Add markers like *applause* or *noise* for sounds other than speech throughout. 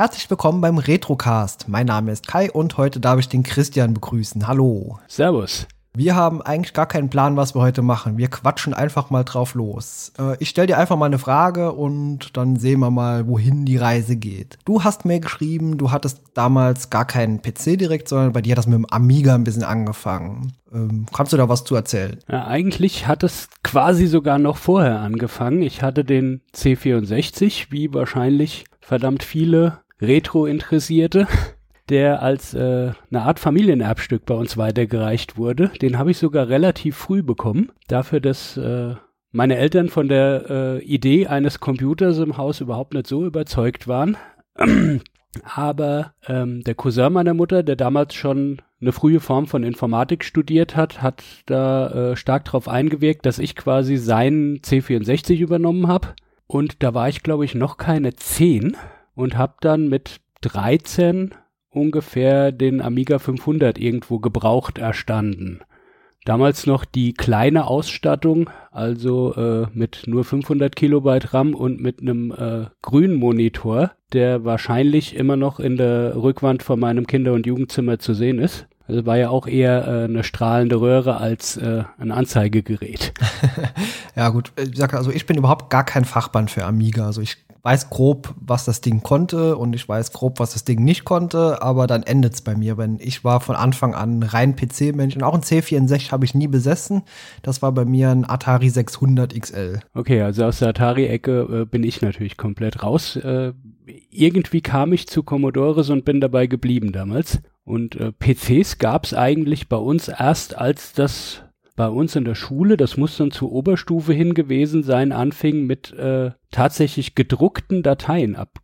Herzlich willkommen beim Retrocast. Mein Name ist Kai und heute darf ich den Christian begrüßen. Hallo. Servus. Wir haben eigentlich gar keinen Plan, was wir heute machen. Wir quatschen einfach mal drauf los. Äh, ich stelle dir einfach mal eine Frage und dann sehen wir mal, wohin die Reise geht. Du hast mir geschrieben, du hattest damals gar keinen PC direkt, sondern bei dir hat das mit dem Amiga ein bisschen angefangen. Ähm, kannst du da was zu erzählen? Ja, eigentlich hat es quasi sogar noch vorher angefangen. Ich hatte den C64, wie wahrscheinlich verdammt viele Retro-Interessierte *laughs* der als äh, eine Art Familienerbstück bei uns weitergereicht wurde. Den habe ich sogar relativ früh bekommen, dafür, dass äh, meine Eltern von der äh, Idee eines Computers im Haus überhaupt nicht so überzeugt waren. *clears throat* Aber ähm, der Cousin meiner Mutter, der damals schon eine frühe Form von Informatik studiert hat, hat da äh, stark darauf eingewirkt, dass ich quasi seinen C64 übernommen habe. Und da war ich, glaube ich, noch keine 10 und habe dann mit 13 ungefähr den Amiga 500 irgendwo gebraucht erstanden. Damals noch die kleine Ausstattung, also äh, mit nur 500 Kilobyte RAM und mit einem äh, grünen Monitor, der wahrscheinlich immer noch in der Rückwand von meinem Kinder- und Jugendzimmer zu sehen ist. Also war ja auch eher äh, eine strahlende Röhre als äh, ein Anzeigegerät. *laughs* ja gut, ich sag also ich bin überhaupt gar kein Fachband für Amiga. Also ich weiß grob, was das Ding konnte und ich weiß grob, was das Ding nicht konnte, aber dann endet es bei mir, wenn ich war von Anfang an rein PC-Mensch und auch ein C64 habe ich nie besessen. Das war bei mir ein Atari 600 XL. Okay, also aus der Atari-Ecke äh, bin ich natürlich komplett raus. Äh, irgendwie kam ich zu Commodores und bin dabei geblieben damals. Und äh, PCs gab es eigentlich bei uns erst, als das bei uns in der Schule, das muss dann zur Oberstufe hin gewesen sein, anfing mit äh, tatsächlich gedruckten Dateien ab,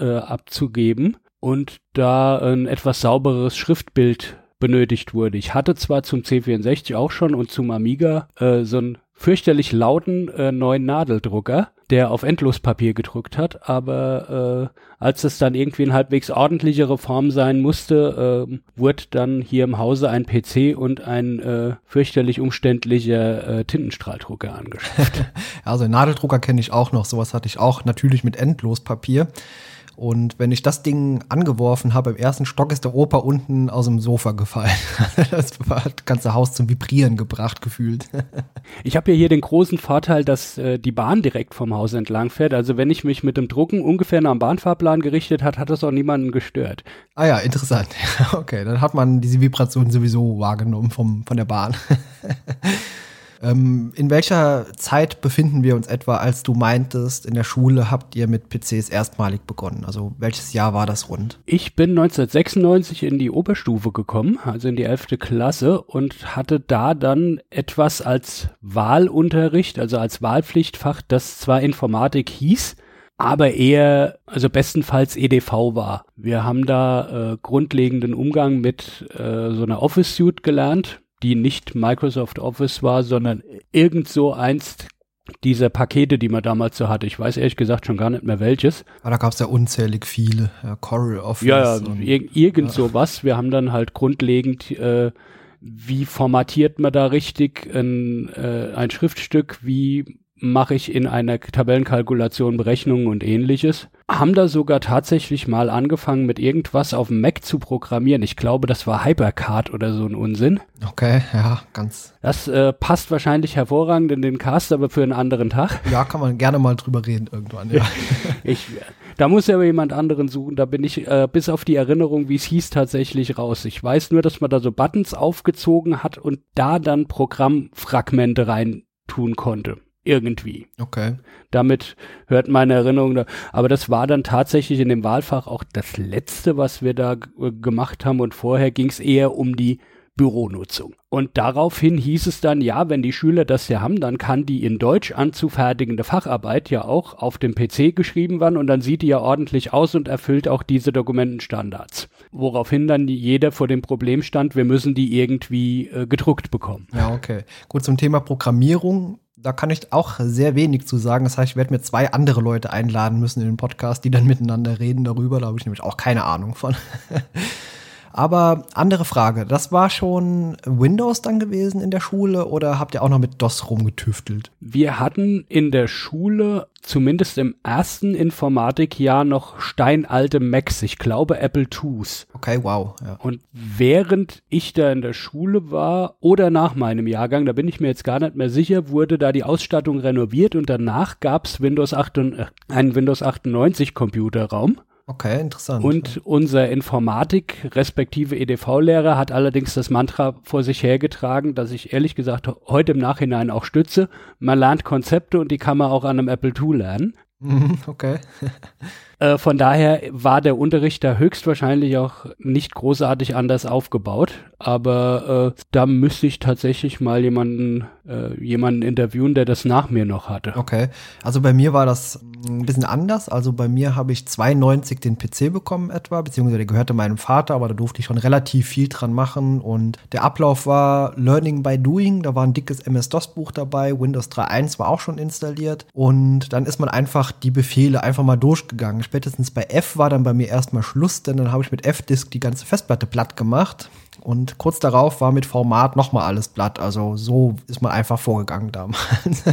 äh, abzugeben und da ein etwas saubereres Schriftbild benötigt wurde. Ich hatte zwar zum C64 auch schon und zum Amiga äh, so einen fürchterlich lauten äh, neuen Nadeldrucker, der auf Endlospapier gedruckt hat, aber äh, als es dann irgendwie in halbwegs ordentlichere Form sein musste, äh, wurde dann hier im Hause ein PC und ein äh, fürchterlich umständlicher äh, Tintenstrahldrucker angeschafft. *laughs* also Nadeldrucker kenne ich auch noch, sowas hatte ich auch natürlich mit Endlospapier. Und wenn ich das Ding angeworfen habe, im ersten Stock ist der Opa unten aus dem Sofa gefallen. *laughs* das hat das ganze Haus zum Vibrieren gebracht, gefühlt. *laughs* ich habe ja hier den großen Vorteil, dass äh, die Bahn direkt vom Haus entlang fährt. Also wenn ich mich mit dem Drucken ungefähr nach dem Bahnfahrplan gerichtet hat, hat das auch niemanden gestört. Ah ja, interessant. *laughs* okay, dann hat man diese Vibration sowieso wahrgenommen vom, von der Bahn. Ähm, in welcher Zeit befinden wir uns etwa, als du meintest, in der Schule habt ihr mit PCs erstmalig begonnen? Also welches Jahr war das rund? Ich bin 1996 in die Oberstufe gekommen, also in die 11. Klasse und hatte da dann etwas als Wahlunterricht, also als Wahlpflichtfach, das zwar Informatik hieß, aber eher, also bestenfalls EDV war. Wir haben da äh, grundlegenden Umgang mit äh, so einer Office Suite gelernt, die nicht Microsoft Office war, sondern irgend so einst dieser Pakete, die man damals so hatte. Ich weiß ehrlich gesagt schon gar nicht mehr welches. Aber da gab es ja unzählig viele. Ja, Coral Office. Ja, ja ir irgend ja. so was. Wir haben dann halt grundlegend, äh, wie formatiert man da richtig ein, äh, ein Schriftstück, wie mache ich in einer Tabellenkalkulation Berechnungen und ähnliches. Haben da sogar tatsächlich mal angefangen mit irgendwas auf dem Mac zu programmieren. Ich glaube, das war Hypercard oder so ein Unsinn. Okay, ja, ganz. Das äh, passt wahrscheinlich hervorragend in den Cast, aber für einen anderen Tag. Ja, kann man gerne mal drüber reden irgendwann, ja. *laughs* ich, da muss ja aber jemand anderen suchen. Da bin ich äh, bis auf die Erinnerung, wie es hieß, tatsächlich raus. Ich weiß nur, dass man da so Buttons aufgezogen hat und da dann Programmfragmente rein tun konnte irgendwie. Okay. Damit hört meine Erinnerung da. Aber das war dann tatsächlich in dem Wahlfach auch das letzte, was wir da gemacht haben. Und vorher ging es eher um die Büronutzung. Und daraufhin hieß es dann, ja, wenn die Schüler das ja haben, dann kann die in Deutsch anzufertigende Facharbeit ja auch auf dem PC geschrieben werden und dann sieht die ja ordentlich aus und erfüllt auch diese Dokumentenstandards. Woraufhin dann jeder vor dem Problem stand, wir müssen die irgendwie äh, gedruckt bekommen. Ja, okay. Gut, zum Thema Programmierung da kann ich auch sehr wenig zu sagen. Das heißt, ich werde mir zwei andere Leute einladen müssen in den Podcast, die dann miteinander reden darüber. Da habe ich nämlich auch keine Ahnung von. *laughs* Aber andere Frage, das war schon Windows dann gewesen in der Schule oder habt ihr auch noch mit DOS rumgetüftelt? Wir hatten in der Schule zumindest im ersten Informatikjahr noch steinalte Macs, ich glaube Apple IIs. Okay, wow. Ja. Und während ich da in der Schule war oder nach meinem Jahrgang, da bin ich mir jetzt gar nicht mehr sicher, wurde da die Ausstattung renoviert und danach gab es Windows 8, äh, einen Windows 98 Computerraum. Okay, interessant. Und unser Informatik respektive EDV-Lehrer hat allerdings das Mantra vor sich hergetragen, dass ich ehrlich gesagt heute im Nachhinein auch stütze. Man lernt Konzepte und die kann man auch an einem Apple II lernen. Mhm, okay. *laughs* Äh, von daher war der Unterricht da höchstwahrscheinlich auch nicht großartig anders aufgebaut. Aber äh, da müsste ich tatsächlich mal jemanden, äh, jemanden interviewen, der das nach mir noch hatte. Okay. Also bei mir war das ein bisschen anders. Also bei mir habe ich 92 den PC bekommen etwa, beziehungsweise der gehörte meinem Vater, aber da durfte ich schon relativ viel dran machen. Und der Ablauf war Learning by Doing. Da war ein dickes MS-DOS-Buch dabei. Windows 3.1 war auch schon installiert. Und dann ist man einfach die Befehle einfach mal durchgegangen spätestens bei F war dann bei mir erstmal Schluss, denn dann habe ich mit F-Disk die ganze Festplatte platt gemacht. Und kurz darauf war mit Format nochmal alles platt. Also so ist man einfach vorgegangen damals. *laughs*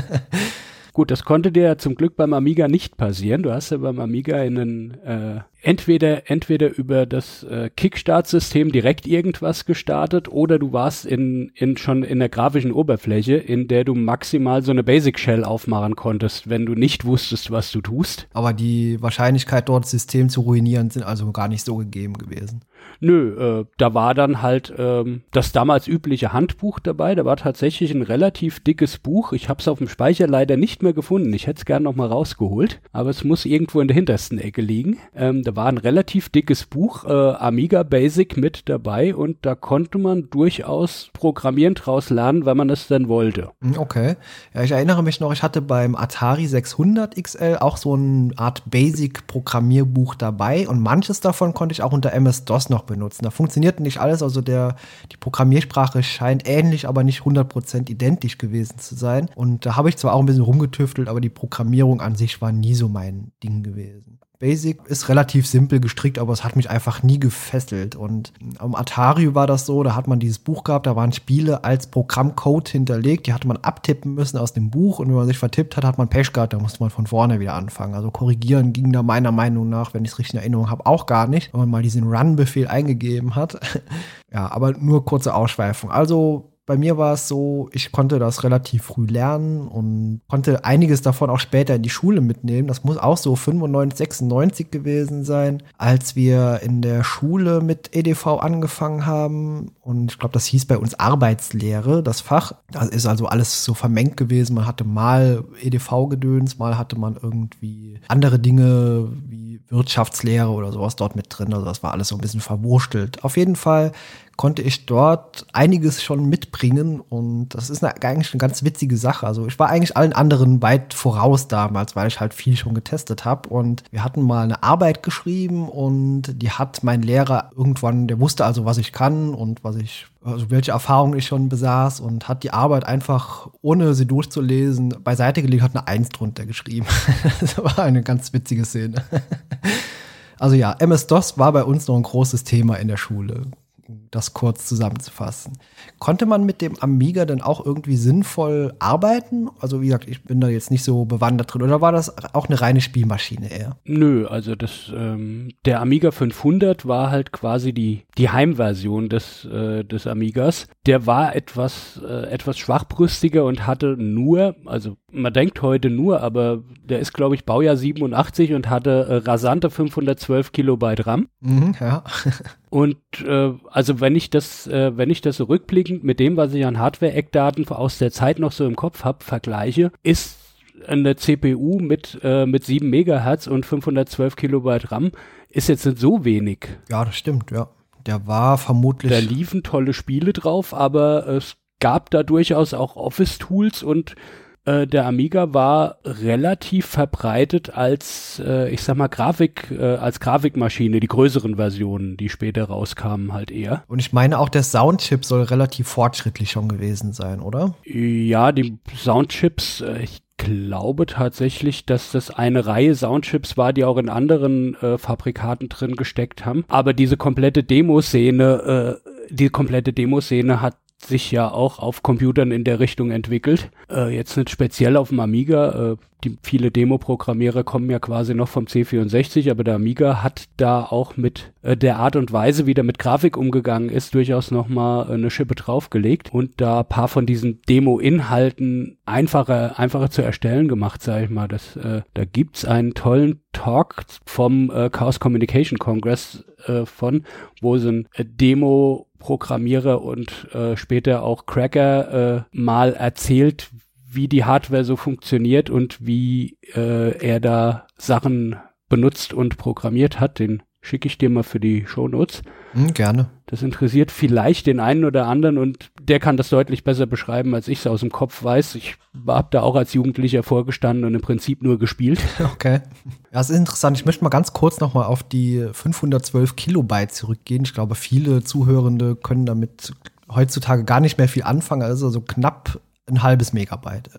Gut, das konnte dir ja zum Glück beim Amiga nicht passieren. Du hast ja beim Amiga einen äh, entweder, entweder über das äh, Kickstart-System direkt irgendwas gestartet oder du warst in, in schon in der grafischen Oberfläche, in der du maximal so eine Basic Shell aufmachen konntest, wenn du nicht wusstest, was du tust. Aber die Wahrscheinlichkeit, dort das System zu ruinieren, sind also gar nicht so gegeben gewesen. Nö, äh, da war dann halt ähm, das damals übliche Handbuch dabei. Da war tatsächlich ein relativ dickes Buch. Ich habe es auf dem Speicher leider nicht mehr gefunden. Ich hätte es gern noch mal rausgeholt, aber es muss irgendwo in der hintersten Ecke liegen. Ähm, da war ein relativ dickes Buch, äh, Amiga Basic mit dabei und da konnte man durchaus Programmieren draus lernen, wenn man es denn wollte. Hm, okay. Ja, ich erinnere mich noch, ich hatte beim Atari 600 XL auch so eine Art Basic-Programmierbuch dabei und manches davon konnte ich auch unter MS-DOS noch benutzen. Da funktioniert nicht alles, also der, die Programmiersprache scheint ähnlich, aber nicht 100% identisch gewesen zu sein. Und da habe ich zwar auch ein bisschen rumgetüftelt, aber die Programmierung an sich war nie so mein Ding gewesen. Basic ist relativ simpel gestrickt, aber es hat mich einfach nie gefesselt. Und am Atari war das so, da hat man dieses Buch gehabt, da waren Spiele als Programmcode hinterlegt, die hatte man abtippen müssen aus dem Buch und wenn man sich vertippt hat, hat man Pech gehabt, da musste man von vorne wieder anfangen. Also korrigieren ging da meiner Meinung nach, wenn ich es richtig in Erinnerung habe, auch gar nicht, wenn man mal diesen Run-Befehl eingegeben hat. *laughs* ja, aber nur kurze Ausschweifung. Also bei mir war es so, ich konnte das relativ früh lernen und konnte einiges davon auch später in die Schule mitnehmen. Das muss auch so 95, 96 gewesen sein, als wir in der Schule mit EDV angefangen haben. Und ich glaube, das hieß bei uns Arbeitslehre, das Fach. Das ist also alles so vermengt gewesen. Man hatte mal EDV-Gedöns, mal hatte man irgendwie andere Dinge wie Wirtschaftslehre oder sowas dort mit drin. Also das war alles so ein bisschen verwurstelt. Auf jeden Fall konnte ich dort einiges schon mitbringen und das ist eine, eigentlich eine ganz witzige Sache. Also ich war eigentlich allen anderen weit voraus damals, weil ich halt viel schon getestet habe und wir hatten mal eine Arbeit geschrieben und die hat mein Lehrer irgendwann, der wusste also, was ich kann und was ich also welche Erfahrungen ich schon besaß und hat die Arbeit einfach, ohne sie durchzulesen, beiseite gelegt, hat eine Eins drunter geschrieben. *laughs* das war eine ganz witzige Szene. *laughs* Also ja, MS-DOS war bei uns noch ein großes Thema in der Schule das kurz zusammenzufassen. Konnte man mit dem Amiga denn auch irgendwie sinnvoll arbeiten? Also wie gesagt, ich bin da jetzt nicht so bewandert drin. Oder war das auch eine reine Spielmaschine eher? Nö, also das, ähm, der Amiga 500 war halt quasi die, die Heimversion des, äh, des Amigas. Der war etwas, äh, etwas schwachbrüstiger und hatte nur, also man denkt heute nur, aber der ist glaube ich Baujahr 87 und hatte äh, rasante 512 Kilobyte RAM. Mhm, ja. *laughs* Und äh, also wenn ich das, äh, wenn ich das so rückblickend mit dem, was ich an Hardware-Eckdaten aus der Zeit noch so im Kopf habe, vergleiche, ist eine CPU mit, äh, mit 7 Megahertz und 512 Kilobyte RAM ist jetzt nicht so wenig. Ja, das stimmt, ja. Der war vermutlich. Da liefen tolle Spiele drauf, aber es gab da durchaus auch Office-Tools und äh, der Amiga war relativ verbreitet als, äh, ich sag mal, Grafik, äh, als Grafikmaschine, die größeren Versionen, die später rauskamen, halt eher. Und ich meine, auch der Soundchip soll relativ fortschrittlich schon gewesen sein, oder? Ja, die Soundchips, äh, ich glaube tatsächlich, dass das eine Reihe Soundchips war, die auch in anderen äh, Fabrikaten drin gesteckt haben. Aber diese komplette Demoszene, äh, die komplette Demoszene hat sich ja auch auf Computern in der Richtung entwickelt. Äh, jetzt nicht speziell auf dem Amiga. Äh, die viele Demo-Programmierer kommen ja quasi noch vom C64, aber der Amiga hat da auch mit äh, der Art und Weise, wie der mit Grafik umgegangen ist, durchaus nochmal eine Schippe draufgelegt und da paar von diesen Demo-Inhalten einfacher, einfacher zu erstellen gemacht, sage ich mal. Das, äh, da gibt's einen tollen Talk vom äh, Chaos Communication Congress äh, von, wo so ein äh, Demo Programmierer und äh, später auch Cracker äh, mal erzählt, wie die Hardware so funktioniert und wie äh, er da Sachen benutzt und programmiert hat. Den schicke ich dir mal für die Show Notes. Hm, gerne. Das interessiert vielleicht den einen oder anderen und der kann das deutlich besser beschreiben, als ich es aus dem Kopf weiß. Ich habe da auch als Jugendlicher vorgestanden und im Prinzip nur gespielt. *laughs* Okay. Ja, es ist interessant. Ich möchte mal ganz kurz nochmal auf die 512 Kilobyte zurückgehen. Ich glaube, viele Zuhörende können damit heutzutage gar nicht mehr viel anfangen. Also so knapp ein halbes Megabyte.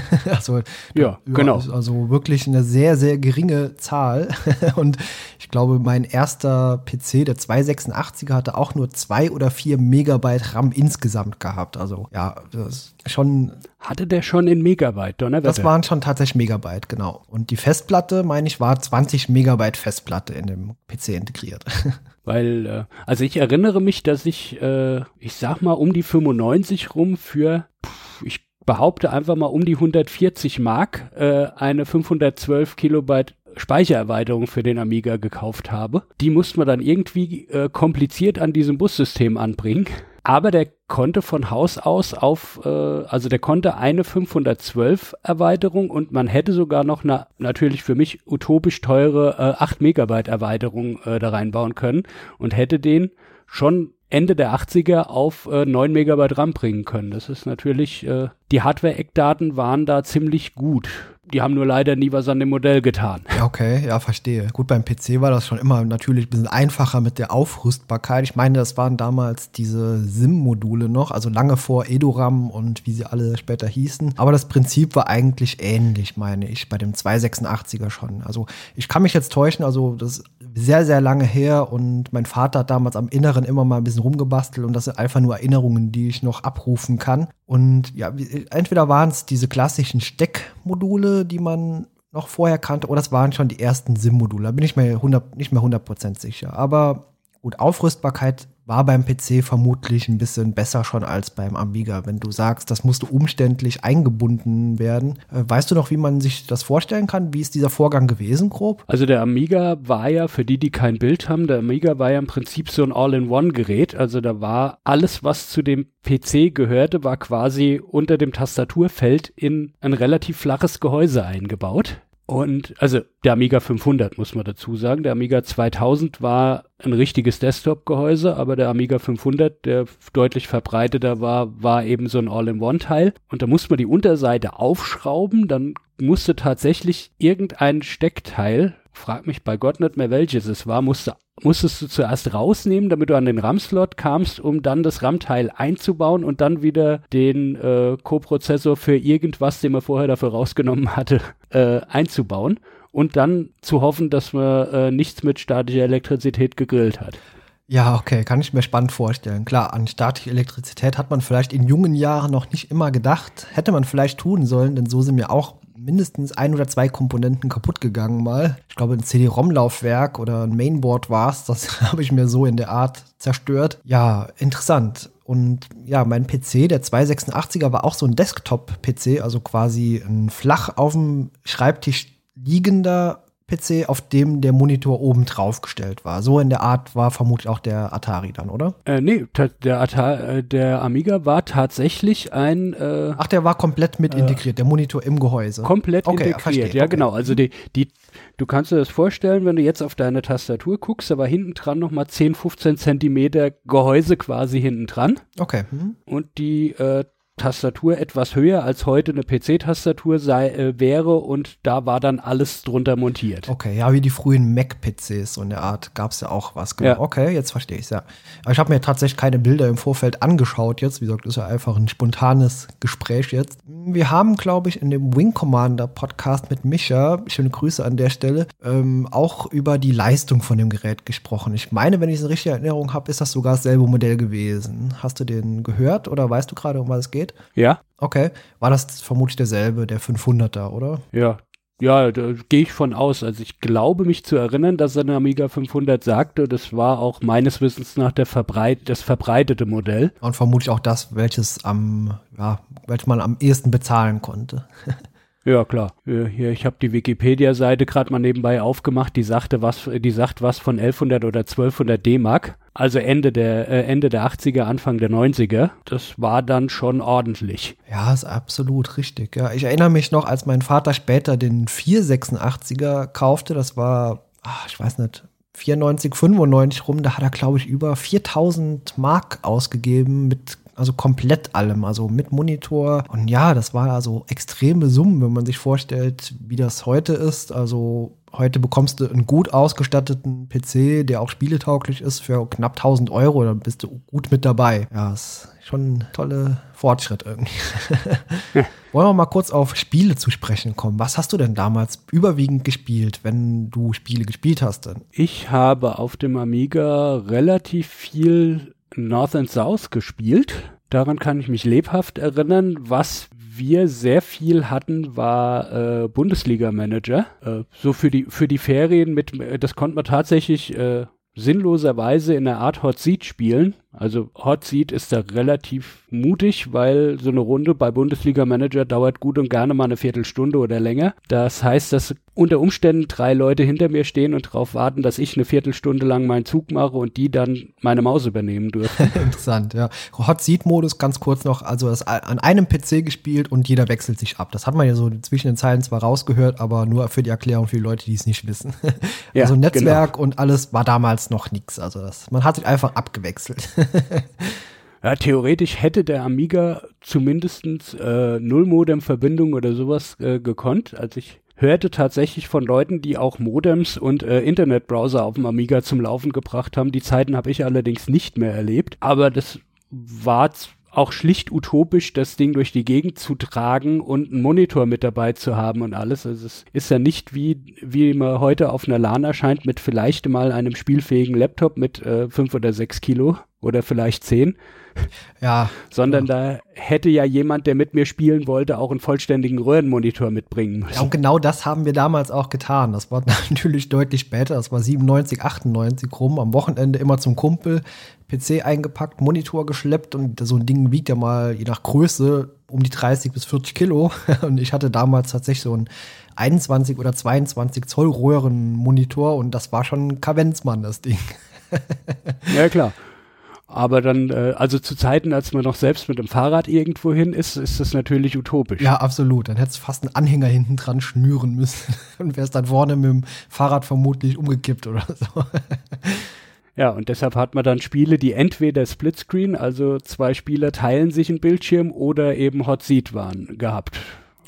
*laughs* also, ja, genau. Also wirklich eine sehr, sehr geringe Zahl. *laughs* Und ich glaube, mein erster PC, der 286er, hatte auch nur zwei oder vier Megabyte RAM insgesamt gehabt. Also ja, das ist schon. Hatte der schon in Megabyte, Donnerwetter? Das waren schon tatsächlich Megabyte, genau. Und die Festplatte, meine ich, war 20 Megabyte Festplatte in dem PC integriert. *laughs* Weil, äh, also ich erinnere mich, dass ich, äh, ich sag mal, um die 95 rum für, pff, ich behaupte einfach mal um die 140 Mark äh, eine 512 Kilobyte Speichererweiterung für den Amiga gekauft habe. Die musste man dann irgendwie äh, kompliziert an diesem Bussystem anbringen. Aber der konnte von Haus aus auf, äh, also der konnte eine 512 Erweiterung und man hätte sogar noch eine natürlich für mich utopisch teure äh, 8 Megabyte Erweiterung äh, da reinbauen können und hätte den schon Ende der 80er auf äh, 9 Megabyte RAM bringen können. Das ist natürlich, äh, die Hardware-Eckdaten waren da ziemlich gut die haben nur leider nie was an dem Modell getan. Ja, okay, ja, verstehe. Gut, beim PC war das schon immer natürlich ein bisschen einfacher mit der Aufrüstbarkeit. Ich meine, das waren damals diese SIM-Module noch, also lange vor EduRAM und wie sie alle später hießen. Aber das Prinzip war eigentlich ähnlich, meine ich, bei dem 286er schon. Also ich kann mich jetzt täuschen, also das sehr, sehr lange her und mein Vater hat damals am Inneren immer mal ein bisschen rumgebastelt und das sind einfach nur Erinnerungen, die ich noch abrufen kann. Und ja, entweder waren es diese klassischen Steckmodule, die man noch vorher kannte, oder es waren schon die ersten SIM-Module. Da bin ich mir 100, nicht mehr 100% sicher. Aber gut, Aufrüstbarkeit war beim PC vermutlich ein bisschen besser schon als beim Amiga. Wenn du sagst, das musste umständlich eingebunden werden. Äh, weißt du noch, wie man sich das vorstellen kann? Wie ist dieser Vorgang gewesen, grob? Also der Amiga war ja, für die, die kein Bild haben, der Amiga war ja im Prinzip so ein All-in-One-Gerät. Also da war alles, was zu dem PC gehörte, war quasi unter dem Tastaturfeld in ein relativ flaches Gehäuse eingebaut. Und also der Amiga 500 muss man dazu sagen. Der Amiga 2000 war ein richtiges Desktop-Gehäuse, aber der Amiga 500, der deutlich verbreiteter war, war eben so ein All-in-One-Teil. Und da musste man die Unterseite aufschrauben, dann musste tatsächlich irgendein Steckteil frag mich bei Gott nicht mehr welches es war, musste, musstest du zuerst rausnehmen, damit du an den RAM-Slot kamst, um dann das RAM-Teil einzubauen und dann wieder den äh, Co-Prozessor für irgendwas, den man vorher dafür rausgenommen hatte, *laughs* äh, einzubauen und dann zu hoffen, dass man äh, nichts mit statischer Elektrizität gegrillt hat. Ja, okay, kann ich mir spannend vorstellen. Klar, an statische Elektrizität hat man vielleicht in jungen Jahren noch nicht immer gedacht. Hätte man vielleicht tun sollen, denn so sind mir auch mindestens ein oder zwei Komponenten kaputt gegangen mal. Ich glaube, ein CD-ROM-Laufwerk oder ein Mainboard war es. Das *laughs* habe ich mir so in der Art zerstört. Ja, interessant. Und ja, mein PC, der 286er, war auch so ein Desktop-PC, also quasi ein flach auf dem Schreibtisch liegender PC, auf dem der Monitor oben drauf gestellt war. So in der Art war vermutlich auch der Atari dann, oder? Äh, nee, der, Atari, äh, der Amiga war tatsächlich ein. Äh, Ach, der war komplett mit äh, integriert, der Monitor im Gehäuse. Komplett okay, integriert, verstehe, ja, okay. genau. Also die, die, du kannst dir das vorstellen, wenn du jetzt auf deine Tastatur guckst, da war hinten dran nochmal 10, 15 Zentimeter Gehäuse quasi hinten dran. Okay. Mhm. Und die äh, Tastatur etwas höher als heute eine PC-Tastatur sei äh, wäre und da war dann alles drunter montiert. Okay, ja, wie die frühen Mac-PCs, so in der Art gab es ja auch was. Genau. Ja. Okay, jetzt verstehe ich es ja. Aber ich habe mir tatsächlich keine Bilder im Vorfeld angeschaut jetzt. Wie gesagt, ist ja einfach ein spontanes Gespräch jetzt. Wir haben, glaube ich, in dem Wing Commander Podcast mit Micha, schöne Grüße an der Stelle, ähm, auch über die Leistung von dem Gerät gesprochen. Ich meine, wenn ich es in richtiger Erinnerung habe, ist das sogar dasselbe Modell gewesen. Hast du den gehört oder weißt du gerade, um was es geht? Ja. Okay. War das vermutlich derselbe, der 500er, oder? Ja, ja, da gehe ich von aus. Also ich glaube mich zu erinnern, dass er eine Amiga 500 sagte. Das war auch meines Wissens nach der Verbreit das verbreitete Modell. Und vermutlich auch das, welches am, ja, welches man am ehesten bezahlen konnte. *laughs* Ja, klar. Hier, ich habe die Wikipedia-Seite gerade mal nebenbei aufgemacht. Die sagte was, die sagt was von 1100 oder 1200 D-Mark. Also Ende der äh, Ende der 80er, Anfang der 90er. Das war dann schon ordentlich. Ja, ist absolut richtig. Ja, ich erinnere mich noch, als mein Vater später den 486er kaufte. Das war, ach, ich weiß nicht, 94, 95 rum, da hat er, glaube ich, über 4000 Mark ausgegeben mit also komplett allem, also mit Monitor. Und ja, das war also extreme Summen, wenn man sich vorstellt, wie das heute ist. Also heute bekommst du einen gut ausgestatteten PC, der auch spieletauglich ist, für knapp 1000 Euro. Dann bist du gut mit dabei. Ja, ist schon ein toller Fortschritt irgendwie. *laughs* *laughs* Wollen wir mal kurz auf Spiele zu sprechen kommen. Was hast du denn damals überwiegend gespielt, wenn du Spiele gespielt hast denn? Ich habe auf dem Amiga relativ viel North and South gespielt. Daran kann ich mich lebhaft erinnern. Was wir sehr viel hatten, war äh, Bundesliga-Manager. Äh, so für die, für die Ferien mit, das konnte man tatsächlich äh, sinnloserweise in einer Art Hot Seat spielen. Also Hot Seat ist da relativ mutig, weil so eine Runde bei Bundesliga Manager dauert gut und gerne mal eine Viertelstunde oder länger. Das heißt, dass unter Umständen drei Leute hinter mir stehen und darauf warten, dass ich eine Viertelstunde lang meinen Zug mache und die dann meine Maus übernehmen dürfen. *laughs* Interessant, ja. Hot Seat Modus ganz kurz noch, also das an einem PC gespielt und jeder wechselt sich ab. Das hat man ja so zwischen den Zeilen zwar rausgehört, aber nur für die Erklärung für die Leute, die es nicht wissen. *laughs* Ja, also Netzwerk genau. und alles war damals noch nichts. Also das, man hat sich einfach abgewechselt. *laughs* *laughs* Ja, theoretisch hätte der Amiga zumindestens äh, Nullmodem-Verbindung oder sowas äh, gekonnt. Also ich hörte tatsächlich von Leuten, die auch Modems und äh, Internetbrowser auf dem Amiga zum Laufen gebracht haben. Die Zeiten habe ich allerdings nicht mehr erlebt. Aber das war auch schlicht utopisch, das Ding durch die Gegend zu tragen und einen Monitor mit dabei zu haben und alles. Also es ist ja nicht wie, wie man heute auf einer LAN erscheint mit vielleicht mal einem spielfähigen Laptop mit äh, fünf oder sechs Kilo oder vielleicht zehn. *laughs* Ja. Sondern da hätte ja jemand, der mit mir spielen wollte, auch einen vollständigen Röhrenmonitor mitbringen müssen. Ja, und genau das haben wir damals auch getan. Das war *laughs* natürlich deutlich später. Das war 97, 98 rum. Am Wochenende immer zum Kumpel. PC eingepackt, Monitor geschleppt und so ein Ding wiegt ja mal je nach Größe um die 30 bis 40 Kilo. *laughs* Und ich hatte damals tatsächlich so ein 21 oder 22 Zoll Röhrenmonitor und das war schon ein Kavenzmann, das Ding. ja, klar. Aber dann, äh, also zu Zeiten, als man noch selbst mit dem Fahrrad irgendwo hin ist, ist das natürlich utopisch. Ja, absolut. Dann hättest du fast einen Anhänger hinten dran schnüren müssen *laughs* und wärst dann vorne mit dem Fahrrad vermutlich umgekippt oder *laughs* so. Ja, und deshalb hat man dann Spiele, die entweder Splitscreen, also zwei Spieler teilen sich einen Bildschirm oder eben Hot Seat waren, gehabt.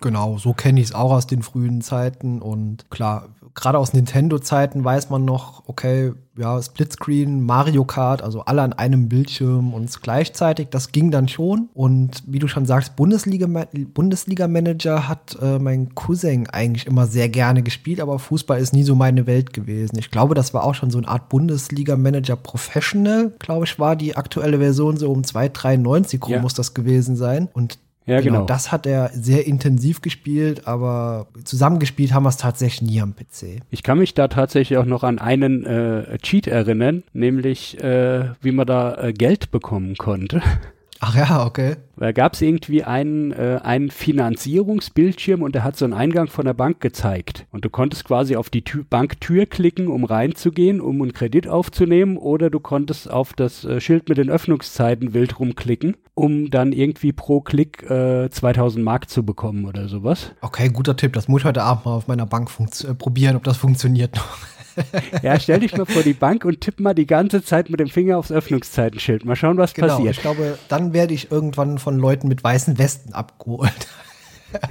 Genau, so kenne ich es auch aus den frühen Zeiten und klar, gerade aus Nintendo-Zeiten weiß man noch, okay, ja, Splitscreen, Mario Kart, also alle an einem Bildschirm und gleichzeitig, das ging dann schon. Und wie du schon sagst, Bundesliga-Manager Bundesliga hat äh, mein Cousin eigentlich immer sehr gerne gespielt, aber Fußball ist nie so meine Welt gewesen. Ich glaube, das war auch schon so eine Art Bundesliga-Manager Professional, glaube ich, war die aktuelle Version so um 2,93 rum ja. muss das gewesen sein. Und ja, genau. genau. Das hat er sehr intensiv gespielt, aber zusammengespielt haben wir es tatsächlich nie am PC. Ich kann mich da tatsächlich auch noch an einen äh, Cheat erinnern, nämlich äh, wie man da äh, Geld bekommen konnte. *laughs* Ach ja, okay. Da gab es irgendwie einen, äh, einen Finanzierungsbildschirm und der hat so einen Eingang von der Bank gezeigt. Und du konntest quasi auf die Tür, Banktür klicken, um reinzugehen, um einen Kredit aufzunehmen, oder du konntest auf das äh, Schild mit den Öffnungszeiten wild rumklicken, um dann irgendwie pro Klick äh, 2000 Mark zu bekommen oder sowas. Okay, guter Tipp. Das muss ich heute Abend mal auf meiner Bank äh, probieren, ob das funktioniert noch. *laughs* ja, stell dich mal vor die Bank und tipp mal die ganze Zeit mit dem Finger aufs Öffnungszeitenschild. Mal schauen, was genau, passiert. Ich glaube, dann werde ich irgendwann von Leuten mit weißen Westen abgeholt. *laughs*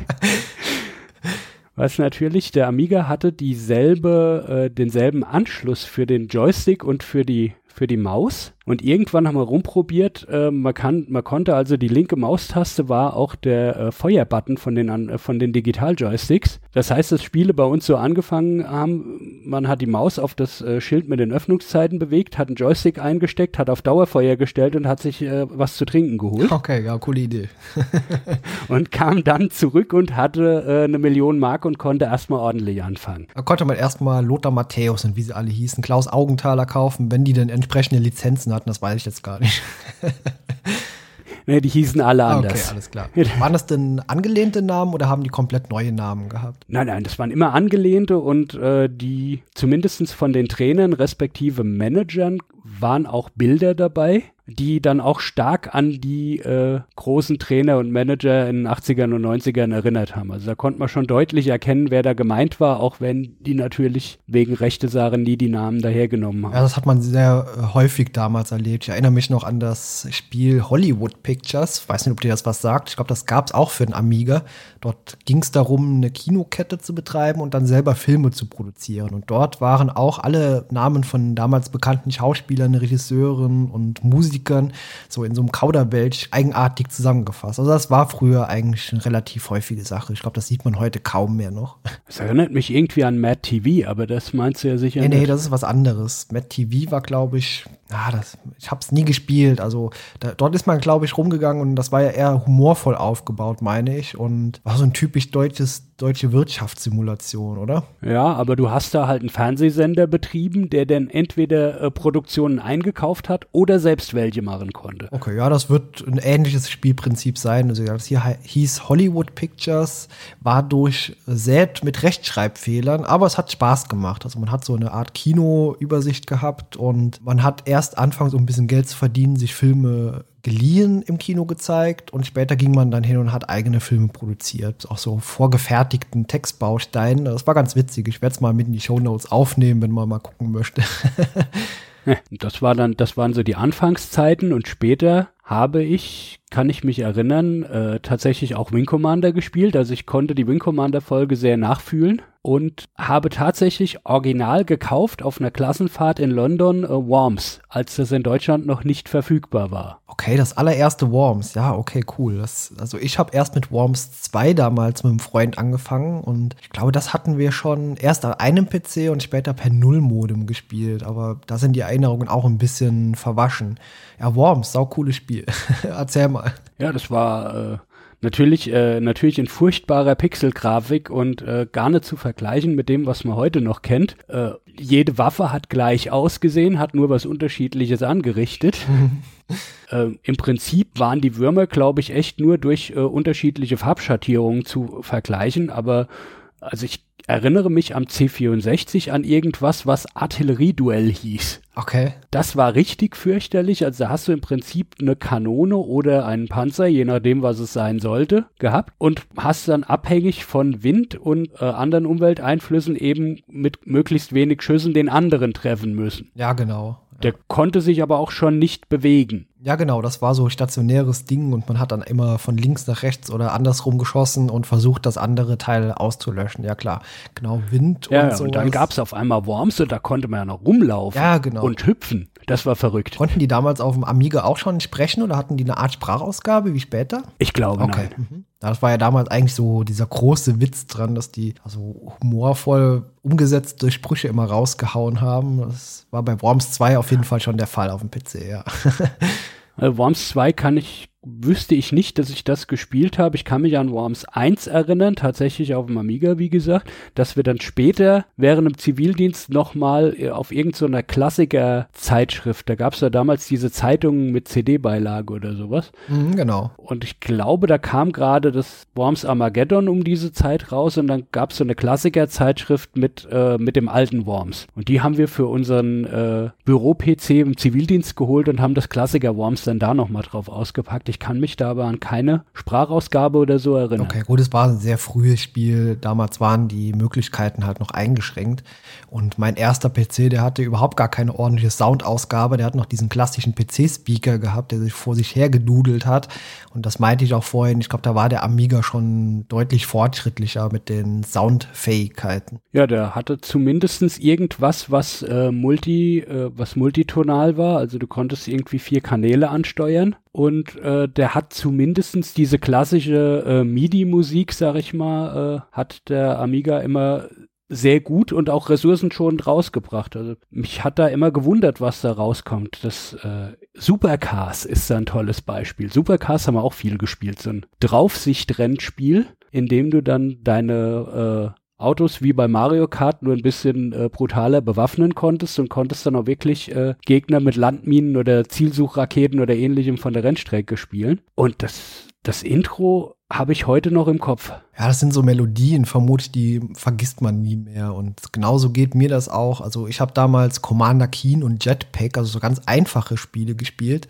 Was natürlich, der Amiga hatte dieselbe, äh, denselben Anschluss für den Joystick und für die, für die Maus. Und irgendwann haben wir rumprobiert. Äh, man kann, man konnte also die linke Maustaste war auch der äh, Feuerbutton von den äh, von den Digital-Joysticks. Das heißt, dass Spiele bei uns so angefangen haben. Man hat die Maus auf das äh, Schild mit den Öffnungszeiten bewegt, hat einen Joystick eingesteckt, hat auf Dauerfeuer gestellt und hat sich äh, was zu trinken geholt. Okay, ja, coole Idee. *laughs* und kam dann zurück und hatte äh, eine Million Mark und konnte erstmal ordentlich anfangen. Da konnte man erstmal Lothar Matthäus und wie sie alle hießen, Klaus Augenthaler kaufen, wenn die denn entsprechende Lizenzen hatten, das weiß ich jetzt gar nicht. *laughs* Ne, die hießen alle anders. Okay, alles klar. Waren das denn angelehnte Namen oder haben die komplett neue Namen gehabt? Nein, nein, das waren immer angelehnte und äh, die zumindest von den Trainern respektive Managern waren auch Bilder dabei die dann auch stark an die äh, großen Trainer und Manager in den 80ern und 90ern erinnert haben. Also da konnte man schon deutlich erkennen, wer da gemeint war, auch wenn die natürlich wegen rechte Sachen nie die Namen dahergenommen haben. Ja, das hat man sehr äh, häufig damals erlebt. Ich erinnere mich noch an das Spiel Hollywood Pictures. Ich weiß nicht, ob dir das was sagt. Ich glaube, das gab es auch für den Amiga. Dort ging es darum, eine Kinokette zu betreiben und dann selber Filme zu produzieren. Und dort waren auch alle Namen von damals bekannten Schauspielern, Regisseuren und Musikern so in so einem Kauderwelsch eigenartig zusammengefasst. Also das war früher eigentlich eine relativ häufige Sache. Ich glaube, das sieht man heute kaum mehr noch. Das erinnert mich irgendwie an Mad TV, aber das meinst du ja sicher nee, nicht. Nee, das ist was anderes. Mad TV war, glaube ich, ah, das, ich habe es nie gespielt. Also da, dort ist man, glaube ich, rumgegangen und das war ja eher humorvoll aufgebaut, meine ich. Und war so ein typisch deutsches, deutsche Wirtschaftssimulation, oder? Ja, aber du hast da halt einen Fernsehsender betrieben, der dann entweder äh, Produktionen eingekauft hat oder selbst welche machen konnte. Okay, ja, das wird ein ähnliches Spielprinzip sein. Also das hier hieß Hollywood Pictures, war durchsät mit Rechtschreibfehlern, aber es hat Spaß gemacht. Also man hat so eine Art Kinoübersicht gehabt und man hat erst erst anfangs, um ein bisschen Geld zu verdienen, sich Filme geliehen im Kino gezeigt und später ging man dann hin und hat eigene Filme produziert. Auch so vorgefertigten Textbausteinen. Das war ganz witzig. Ich werde es mal mit in die Show Notes aufnehmen, wenn man mal gucken möchte. *laughs* das war dann, das waren so die Anfangszeiten und später habe ich, kann ich mich erinnern, äh, tatsächlich auch Wing Commander gespielt. Also ich konnte die Wing Commander Folge sehr nachfühlen und habe tatsächlich original gekauft auf einer Klassenfahrt in London äh, Worms, als das in Deutschland noch nicht verfügbar war. Okay, das allererste Worms. Ja, okay, cool. Das, also ich habe erst mit Worms 2 damals mit einem Freund angefangen und ich glaube, das hatten wir schon erst an einem PC und später per Nullmodem gespielt. Aber da sind die Erinnerungen auch ein bisschen verwaschen. Ja, Worms, sau cooles Spiel. *laughs* Erzähl mal. Ja, das war äh, Natürlich, äh, natürlich in furchtbarer Pixelgrafik und äh, gar nicht zu vergleichen mit dem, was man heute noch kennt. Äh, jede Waffe hat gleich ausgesehen, hat nur was Unterschiedliches angerichtet. *laughs* äh, Im Prinzip waren die Würmer, glaube ich, echt nur durch äh, unterschiedliche Farbschattierungen zu vergleichen, aber also ich erinnere mich am C64 an irgendwas, was Artillerieduell hieß. Okay. Das war richtig fürchterlich. Also da hast du im Prinzip eine Kanone oder einen Panzer, je nachdem, was es sein sollte, gehabt und hast dann abhängig von Wind und äh, anderen Umwelteinflüssen eben mit möglichst wenig Schüssen den anderen treffen müssen. Ja, genau. Der konnte sich aber auch schon nicht bewegen. Ja, genau, das war so stationäres Ding und man hat dann immer von links nach rechts oder andersrum geschossen und versucht, das andere Teil auszulöschen. Ja, klar. Genau, Wind ja, und so. Und dann gab es auf einmal Worms und da konnte man ja noch rumlaufen ja, genau. und hüpfen. Das war verrückt. Konnten die damals auf dem Amiga auch schon sprechen oder hatten die eine Art Sprachausgabe wie später? Ich glaube okay. nein. Mhm. Das war ja damals eigentlich so dieser große Witz dran, dass die also humorvoll umgesetzt durch Sprüche immer rausgehauen haben. Das war bei Worms 2 auf jeden Fall schon der Fall auf dem PC, ja. *laughs* Äh, Worms 2 kann ich wüsste ich nicht, dass ich das gespielt habe. Ich kann mich an Worms 1 erinnern, tatsächlich auf dem Amiga, wie gesagt, dass wir dann später während dem Zivildienst nochmal äh, auf irgendeiner so Klassiker-Zeitschrift, da gab es ja damals diese Zeitungen mit CD-Beilage oder sowas. Mhm, genau. Und ich glaube, da kam gerade das Worms Armageddon um diese Zeit raus und dann gab es so eine Klassiker-Zeitschrift mit, äh, mit dem alten Worms. Und die haben wir für unseren äh, Büro-PC im Zivildienst geholt und haben das Klassiker-Worms dann da nochmal drauf ausgepackt. Ich Ich kann mich da aber an keine Sprachausgabe oder so erinnern. Okay, gut, es war ein sehr frühes Spiel. Damals waren die Möglichkeiten halt noch eingeschränkt. Und mein erster PC, der hatte überhaupt gar keine ordentliche Soundausgabe. Der hat noch diesen klassischen PC-Speaker gehabt, der sich vor sich her gedudelt hat. Und das meinte ich auch vorhin. Ich glaube, da war der Amiga schon deutlich fortschrittlicher mit den Soundfähigkeiten. Ja, der hatte zumindestens irgendwas, was äh, multi, äh, was multitonal war. Also du konntest irgendwie vier Kanäle ansteuern und äh, der hat zumindestens diese klassische äh, MIDI-Musik, sag ich mal, äh, hat der Amiga immer sehr gut und auch ressourcenschonend rausgebracht. Also mich hat da immer gewundert, was da rauskommt. Das äh, Supercars ist da ein tolles Beispiel. Supercars haben wir auch viel gespielt, so ein Draufsicht-Rennspiel, in dem du dann deine äh, Autos wie bei Mario Kart nur ein bisschen äh, brutaler bewaffnen konntest und konntest dann auch wirklich äh, Gegner mit Landminen oder Zielsuchraketen oder ähnlichem von der Rennstrecke spielen. Und das, das Intro habe ich heute noch im Kopf. Ja, das sind so Melodien, vermutlich, die vergisst man nie mehr. Und genauso geht mir das auch. Also ich habe damals Commander Keen und Jetpack, also so ganz einfache Spiele gespielt.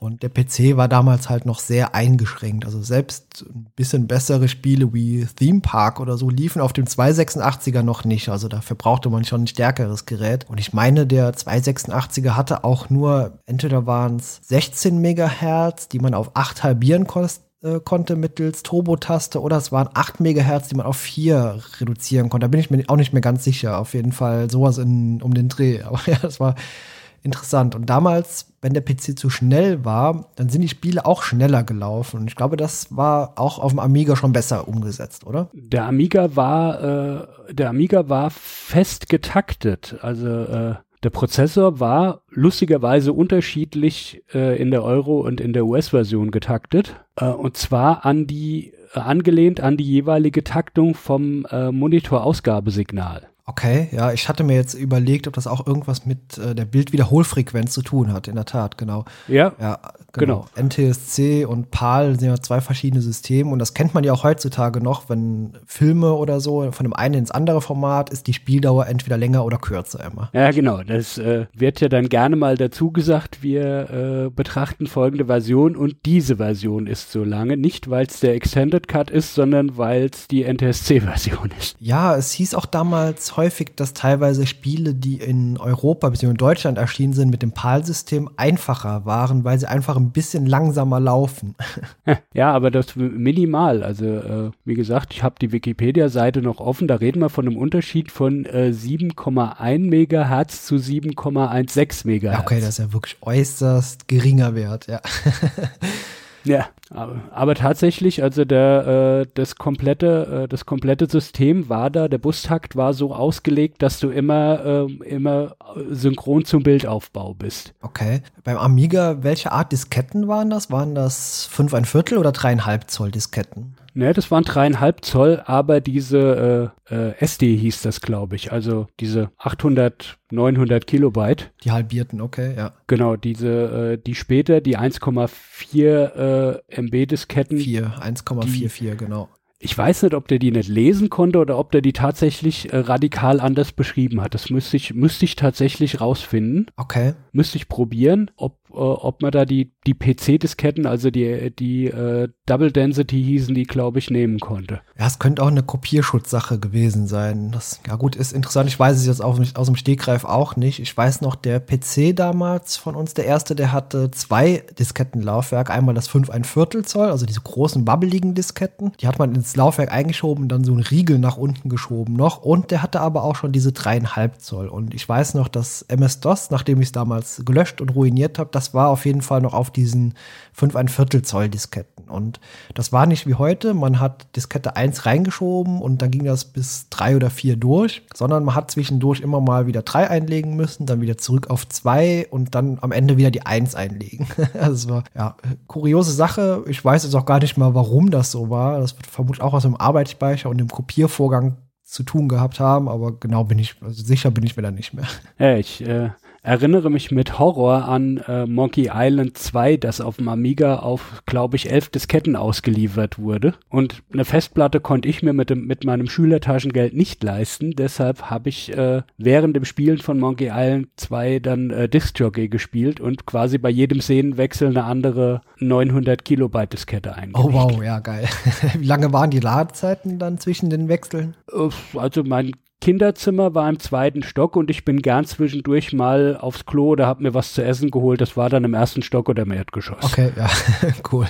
Und der PC war damals halt noch sehr eingeschränkt. Also selbst ein bisschen bessere Spiele wie Theme Park oder so liefen auf dem 286er noch nicht. Also dafür brauchte man schon ein stärkeres Gerät. Und ich meine, der 286er hatte auch nur, entweder waren es 16 Megahertz, die man auf 8 halbieren konnte äh, konnte mittels Turbo-Taste oder es waren 8 Megahertz, die man auf 4 reduzieren konnte. Da bin ich mir auch nicht mehr ganz sicher. Auf jeden Fall sowas in, um den Dreh. *laughs* Aber ja, das war interessant. Und damals, wenn der PC zu schnell war, dann sind die Spiele auch schneller gelaufen. Und ich glaube, das war auch auf dem Amiga schon besser umgesetzt, oder? Der Amiga war, äh, der Amiga war fest getaktet. Also äh, der Prozessor war lustigerweise unterschiedlich äh, in der Euro- und in der US-Version getaktet. Äh, und zwar an die, äh, angelehnt an die jeweilige Taktung vom äh, Monitor-Ausgabesignal. Okay, ja, ich hatte mir jetzt überlegt, ob das auch irgendwas mit äh, der Bildwiederholfrequenz zu tun hat, in der Tat, genau. Ja, ja genau. genau. NTSC und PAL sind ja zwei verschiedene Systeme und das kennt man ja auch heutzutage noch, wenn Filme oder so von dem einen ins andere Format ist die Spieldauer entweder länger oder kürzer immer. Ja, genau. Das äh, wird ja dann gerne mal dazu gesagt, wir äh, betrachten folgende Version und diese Version ist so lange. Nicht, weil es der Extended Cut ist, sondern weil es die NTSC-Version ist. Ja, es hieß auch damals häufig, dass teilweise Spiele, die in Europa bzw. in Deutschland erschienen sind, mit dem PAL-System einfacher waren, weil sie einfach ein bisschen langsamer laufen. *laughs* Ja, aber das minimal. Also äh, wie gesagt, ich habe die Wikipedia-Seite noch offen. Da reden wir von einem Unterschied von äh, 7,1 Megahertz zu 7,16 Megahertz. okay, das ist ja wirklich äußerst geringer Wert, ja. *laughs* Ja, aber, aber, tatsächlich, also der, äh, das komplette, äh, das komplette System war da, der Bustakt war so ausgelegt, dass du immer, äh, immer synchron zum Bildaufbau bist. Okay. Beim Amiga, welche Art Disketten waren das? Waren das 5 ein Viertel oder 3,5 Zoll Disketten? Ne, das waren dreieinhalb Zoll, aber diese äh, äh, SD hieß das, glaube ich. Also diese 800, 900 Kilobyte. Die halbierten, okay, ja. Genau, diese, äh, die später, die 1,4 äh, MB Disketten. 4, 1,44, genau. Ich weiß nicht, ob der die nicht lesen konnte oder ob der die tatsächlich äh, radikal anders beschrieben hat. Das müsste ich, müsste ich tatsächlich rausfinden. Okay. Müsste ich probieren, ob äh, ob man da die, die PC-Disketten, also die, die äh, Double Density hießen, die glaube ich nehmen konnte. Ja, es könnte auch eine Kopierschutzsache gewesen sein. Das, ja gut, ist interessant. Ich weiß es jetzt aus, aus dem Stegreif auch nicht. Ich weiß noch, der PC damals von uns, der erste, der hatte zwei Diskettenlaufwerke. Einmal das 5 ein Viertel Zoll, also diese großen, babbeligen Disketten. Die hat man ins Laufwerk eingeschoben, dann so einen Riegel nach unten geschoben noch. Und der hatte aber auch schon diese dreieinhalb Zoll. Und ich weiß noch, dass MS-DOS, nachdem ich es damals gelöscht und ruiniert habe, das war auf jeden Fall noch auf diesen 5 ein Viertel Zoll Disketten. Und das war nicht wie heute, man hat Diskette 1 reingeschoben und dann ging das bis 3 oder 4 durch, sondern man hat zwischendurch immer mal wieder 3 einlegen müssen, dann wieder zurück auf 2 und dann am Ende wieder die 1 einlegen. *laughs* das war, ja, kuriose Sache. Ich weiß jetzt auch gar nicht mal, warum das so war. Das wird vermutlich auch aus dem Arbeitsspeicher und dem Kopiervorgang zu tun gehabt haben, aber genau bin ich, also sicher bin ich mir da nicht mehr. Ja, ich äh, erinnere mich mit Horror an äh, Monkey Island 2, das auf dem Amiga auf, glaube ich, elf Disketten ausgeliefert wurde. Und eine Festplatte konnte ich mir mit, dem, mit meinem Schülertaschengeld nicht leisten. Deshalb habe ich äh, während dem Spielen von Monkey Island 2 dann äh, Discjockey gespielt und quasi bei jedem Szenenwechsel eine andere 900 Kilobyte Diskette eingelegt. Oh wow, ja geil. *laughs* Wie lange waren die Ladezeiten dann zwischen den Wechseln? Also mein Kinderzimmer war im zweiten Stock und ich bin gern zwischendurch mal aufs Klo oder hab mir was zu essen geholt. Das war dann im ersten Stock oder im Erdgeschoss. Okay, ja, *laughs* cool.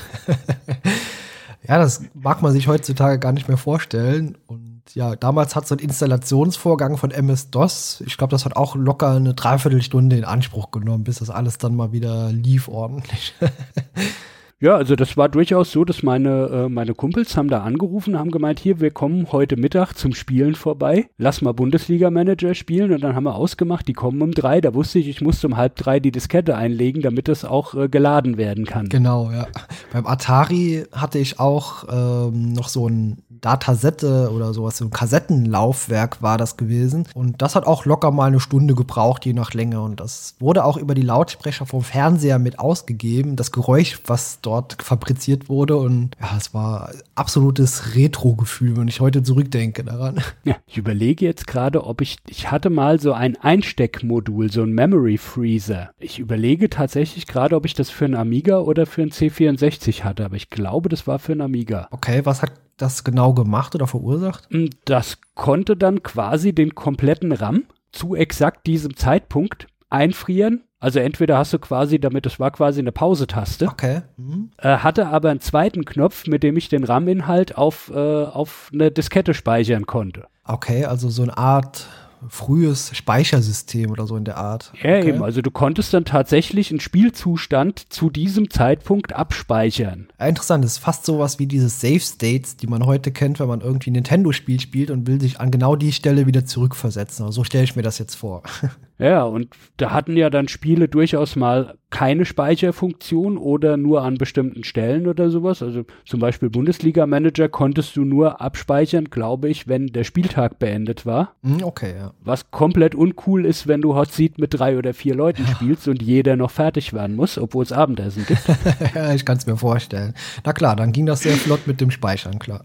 ja, das mag man sich heutzutage gar nicht mehr vorstellen. Und ja, damals hat so ein Installationsvorgang von MS-DOS, ich glaube, das hat auch locker eine Dreiviertelstunde in Anspruch genommen, bis das alles dann mal wieder lief ordentlich. *laughs* Ja, also das war durchaus so, dass meine, äh, meine Kumpels haben da angerufen, haben gemeint, hier, wir kommen heute Mittag zum Spielen vorbei, lass mal Bundesliga-Manager spielen und dann haben wir ausgemacht, die kommen um drei, da wusste ich, ich muss um halb drei die Diskette einlegen, damit es auch äh, geladen werden kann. Genau, ja. Beim Atari hatte ich auch ähm, noch so ein Datasette oder sowas, so ein Kassettenlaufwerk war das gewesen. Und das hat auch locker mal eine Stunde gebraucht, je nach Länge. Und das wurde auch über die Lautsprecher vom Fernseher mit ausgegeben, das Geräusch, was dort fabriziert wurde. Und ja, es war absolutes Retro-Gefühl, wenn ich heute zurückdenke daran. *laughs* Ja, ich überlege jetzt gerade, ob ich, ich hatte mal so ein Einsteckmodul, so ein Memory Freezer. Ich überlege tatsächlich gerade, ob ich das für einen Amiga oder für einen C64 hatte, aber ich glaube, das war für einen Amiga. Okay, was hat das genau gemacht oder verursacht? Mm, das konnte dann quasi den kompletten RAM zu exakt diesem Zeitpunkt einfrieren. Also entweder hast du quasi, damit es war quasi eine Pause-Taste. Okay. Mhm. Äh, hatte aber einen zweiten Knopf, mit dem ich den RAM-Inhalt auf, äh, auf eine Diskette speichern konnte. Okay, also so eine Art frühes Speichersystem oder so in der Art. Ja, okay. eben. Also du konntest dann tatsächlich einen Spielzustand zu diesem Zeitpunkt abspeichern. Interessant, das ist fast sowas wie diese Save States, die man heute kennt, wenn man irgendwie ein Nintendo-Spiel spielt und will sich an genau die Stelle wieder zurückversetzen. Also so stelle ich mir das jetzt vor. *laughs* Ja, und da hatten ja dann Spiele durchaus mal keine Speicherfunktion oder nur an bestimmten Stellen oder sowas. Also zum Beispiel Bundesliga-Manager konntest du nur abspeichern, glaube ich, wenn der Spieltag beendet war. Hm, okay, ja. Was komplett uncool ist, wenn du Hot Seat mit drei oder vier Leuten ja. spielst und jeder noch fertig werden muss, obwohl es Abendessen gibt. *laughs* ja, ich kann es mir vorstellen. Na klar, dann ging das sehr flott mit dem Speichern, klar.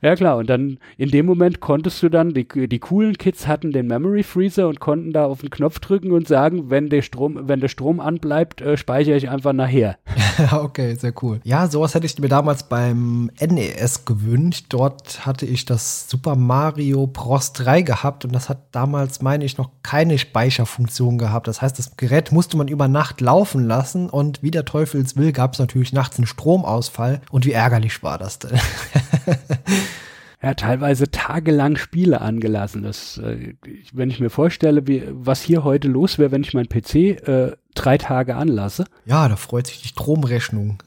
Ja klar, und dann in dem Moment konntest du dann, die, die coolen Kids hatten den Memory Freezer und konnten da auf den Knopf drücken und sagen, wenn der Strom, wenn der Strom anbleibt, äh, speichere ich einfach nachher. *laughs* okay, sehr cool. Ja, sowas hätte ich mir damals beim NES gewünscht. Dort hatte ich das Super Mario Bros. 3 gehabt und das hat damals, meine ich, noch keine Speicherfunktion gehabt. Das heißt, das Gerät musste man über Nacht laufen lassen und wie der Teufels will, gab es natürlich nachts einen Stromausfall und wie ärgerlich war das denn? *laughs* ja, teilweise tagelang Spiele angelassen. Das, äh, wenn ich mir vorstelle, wie, was hier heute los wäre, wenn ich meinen PC äh, drei Tage anlasse. Ja, da freut sich die Stromrechnung.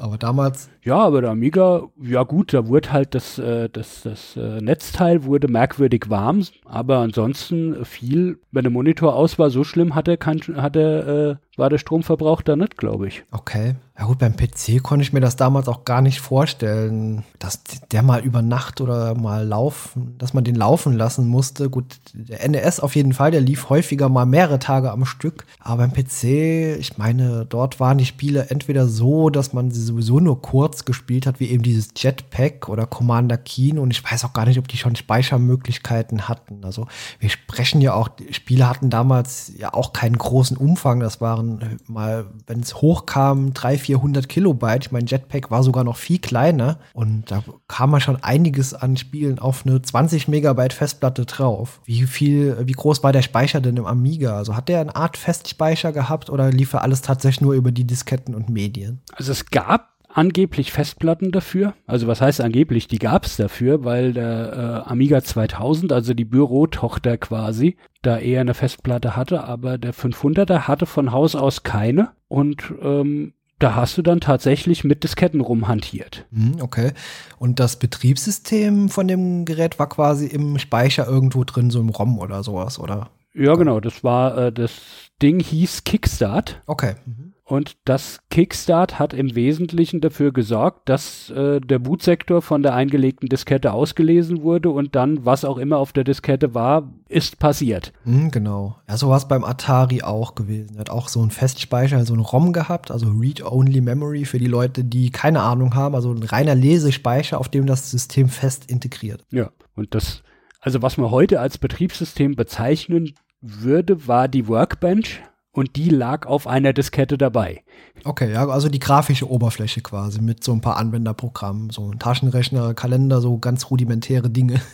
Aber damals. Ja, aber der Amiga, ja gut, da wurde halt das, äh, das, das äh, Netzteil wurde merkwürdig warm, aber ansonsten viel, wenn der Monitor aus war, so schlimm hatte, kein, hatte äh, war der Stromverbrauch da nicht, glaube ich. Okay. Ja gut, beim PC konnte ich mir das damals auch gar nicht vorstellen, dass der mal über Nacht oder mal laufen, dass man den laufen lassen musste. Gut, der NES auf jeden Fall, der lief häufiger mal mehrere Tage am Stück. Aber beim PC, ich meine, dort waren die Spiele entweder so, dass man sie sowieso nur kurz gespielt hat, wie eben dieses Jetpack oder Commander Keen. Und ich weiß auch gar nicht, ob die schon Speichermöglichkeiten hatten. Also wir sprechen ja auch, Spiele hatten damals ja auch keinen großen Umfang. Das waren mal, wenn es hochkam, 300, 400 Kilobyte. Ich meine, Jetpack war sogar noch viel kleiner. Und da kam man schon einiges an Spielen auf eine 20 Megabyte Festplatte drauf. Wie viel, wie groß war der Speicher denn im Amiga? Also hat der eine Art Festspeicher gehabt oder lief er alles tatsächlich nur über die Disketten und Medien? Also es gab angeblich Festplatten dafür. Also was heißt angeblich? Die gab es dafür, weil der äh, Amiga 2000, also die Bürotochter quasi, da eher eine Festplatte hatte, aber der 500er hatte von Haus aus keine und ähm, da hast du dann tatsächlich mit Disketten rumhantiert. Hm, okay. Und das Betriebssystem von dem Gerät war quasi im Speicher irgendwo drin, so im ROM oder sowas, oder? Ja, genau. Das war, äh, das Ding hieß Kickstart. Okay. Mhm. Und das Kickstart hat im Wesentlichen dafür gesorgt, dass äh, der Bootsektor von der eingelegten Diskette ausgelesen wurde und dann, was auch immer auf der Diskette war, ist passiert. Mhm, genau. Ja, so war es beim Atari auch gewesen. Er hat auch so einen Festspeicher, so einen ROM gehabt, also Read-Only Memory für die Leute, die keine Ahnung haben, also ein reiner Lesespeicher, auf dem das System fest integriert. Ja, und das, also was man heute als Betriebssystem bezeichnen würde, war die Workbench und die lag auf einer Diskette dabei. Okay, ja, also die grafische Oberfläche quasi mit so ein paar Anwenderprogrammen, so ein Taschenrechner, Kalender, so ganz rudimentäre Dinge. *laughs*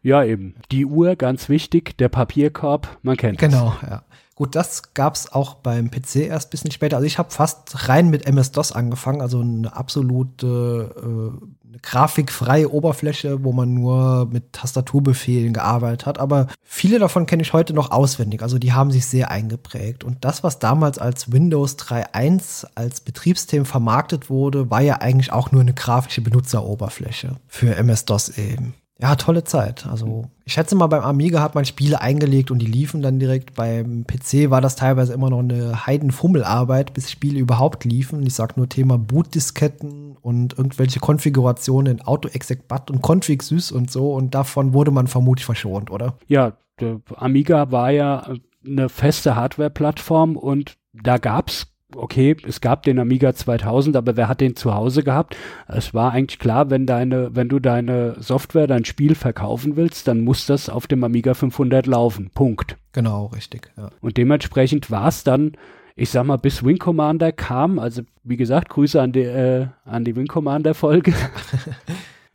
Ja, eben. Die Uhr, ganz wichtig, der Papierkorb, man kennt Genau, ja. Gut, das gab es auch beim PC erst ein bisschen später. Also ich habe fast rein mit MS-DOS angefangen, also eine absolute äh, grafikfreie Oberfläche, wo man nur mit Tastaturbefehlen gearbeitet hat. Aber viele davon kenne ich heute noch auswendig. Also die haben sich sehr eingeprägt. Und das, was damals als Windows 3.1 als Betriebssystem vermarktet wurde, war ja eigentlich auch nur eine grafische Benutzeroberfläche für MS-DOS eben. Ja, tolle Zeit. Also ich schätze mal, beim Amiga hat man Spiele eingelegt und die liefen dann direkt. Beim PC war das teilweise immer noch eine Heidenfummelarbeit, bis Spiele überhaupt liefen. Ich sag nur Thema Bootdisketten und irgendwelche Konfigurationen in AutoExec-Bat und Config süß und so. Und davon wurde man vermutlich verschont, oder? Ja, Amiga war ja eine feste Hardware-Plattform und da gab's okay, es gab den Amiga 2000, aber wer hat den zu Hause gehabt? Es war eigentlich klar, wenn deine, wenn du deine Software, dein Spiel verkaufen willst, dann muss das auf dem Amiga 500 laufen. Punkt. Genau, richtig. Ja. Und dementsprechend war es dann, ich sag mal, bis Wing Commander kam, also wie gesagt, Grüße an die, äh, an die Wing Commander Folge. *laughs*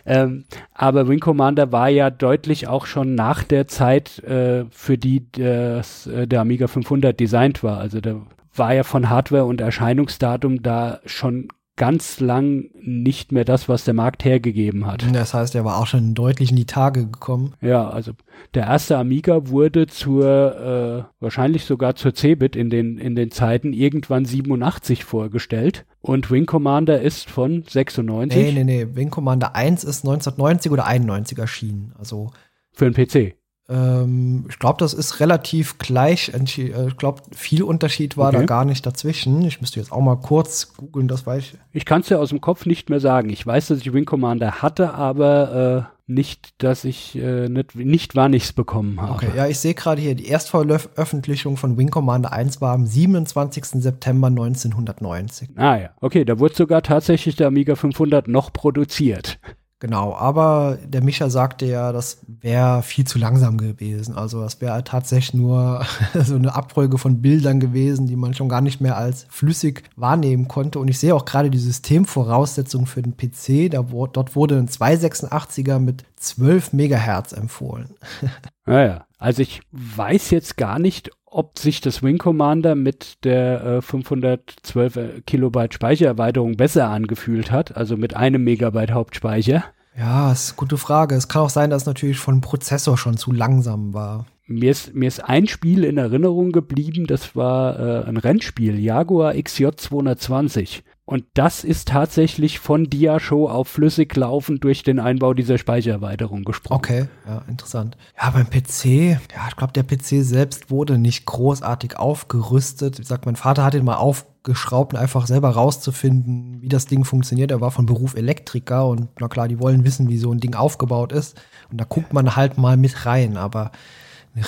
Ähm, aber Wing Commander war ja deutlich auch schon nach der Zeit, äh, für die das, äh, der Amiga 500 designt war. Also der war ja von Hardware und Erscheinungsdatum da schon ganz lang nicht mehr das, was der Markt hergegeben hat. Das heißt, er war auch schon deutlich in die Tage gekommen. Ja, also der erste Amiga wurde zur, äh, wahrscheinlich sogar zur Cebit in den, in den Zeiten irgendwann 87 vorgestellt. Und Wing Commander ist von 96. Nee, nee, nee. Wing Commander 1 ist 1990 oder 91 erschienen. Also. Für den PC. Ähm, ich glaube, das ist relativ gleich. Äh, ich glaube, viel Unterschied war okay. da gar nicht dazwischen. Ich müsste jetzt auch mal kurz googeln, das weiß ich. Ich kann es ja aus dem Kopf nicht mehr sagen. Ich weiß, dass ich Wing Commander hatte, aber äh, nicht, dass ich äh, nicht, nicht wann ich es bekommen habe. Okay, ja, ich sehe gerade hier, die Erstveröffentlichung von Wing Commander 1 war am 27. September 1990. Ah ja, okay, da wurde sogar tatsächlich der Amiga 500 noch produziert. Genau, aber der Micha sagte ja, das wäre viel zu langsam gewesen. Also das wäre tatsächlich nur *laughs* so eine Abfolge von Bildern gewesen, die man schon gar nicht mehr als flüssig wahrnehmen konnte. Und ich sehe auch gerade die Systemvoraussetzungen für den PC. Da, dort wurde ein 286er mit 12 Megahertz empfohlen. *laughs* Naja, also ich weiß jetzt gar nicht, ob sich das Wing Commander mit der äh, 512 äh, Kilobyte Speichererweiterung besser angefühlt hat, also mit einem Megabyte Hauptspeicher. Ja, ist eine gute Frage. Es kann auch sein, dass es natürlich von Prozessor schon zu langsam war. Mir ist, mir ist ein Spiel in Erinnerung geblieben, das war äh, ein Rennspiel, Jaguar XJ 220. Und das ist tatsächlich von Dia-Show auf flüssig laufend durch den Einbau dieser Speichererweiterung gesprochen. Okay, ja, interessant. Ja, beim PC, ja, ich glaube, der PC selbst wurde nicht großartig aufgerüstet. Wie gesagt, mein Vater hat ihn mal aufgeschraubt, einfach selber rauszufinden, wie das Ding funktioniert. Er war von Beruf Elektriker und na klar, die wollen wissen, wie so ein Ding aufgebaut ist. Und da guckt man halt mal mit rein, aber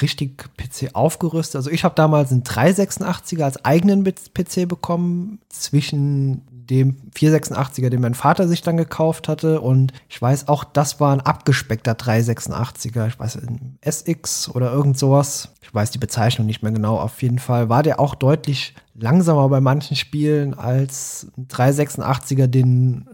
richtig PC aufgerüstet. Also ich habe damals einen 386er als eigenen PC bekommen, zwischen dem 486er, den mein Vater sich dann gekauft hatte. Und ich weiß auch, das war ein abgespeckter 386er. Ich weiß, ein SX oder irgend sowas. Ich weiß die Bezeichnung nicht mehr genau. Auf jeden Fall war der auch deutlich langsamer bei manchen Spielen als ein 386er, den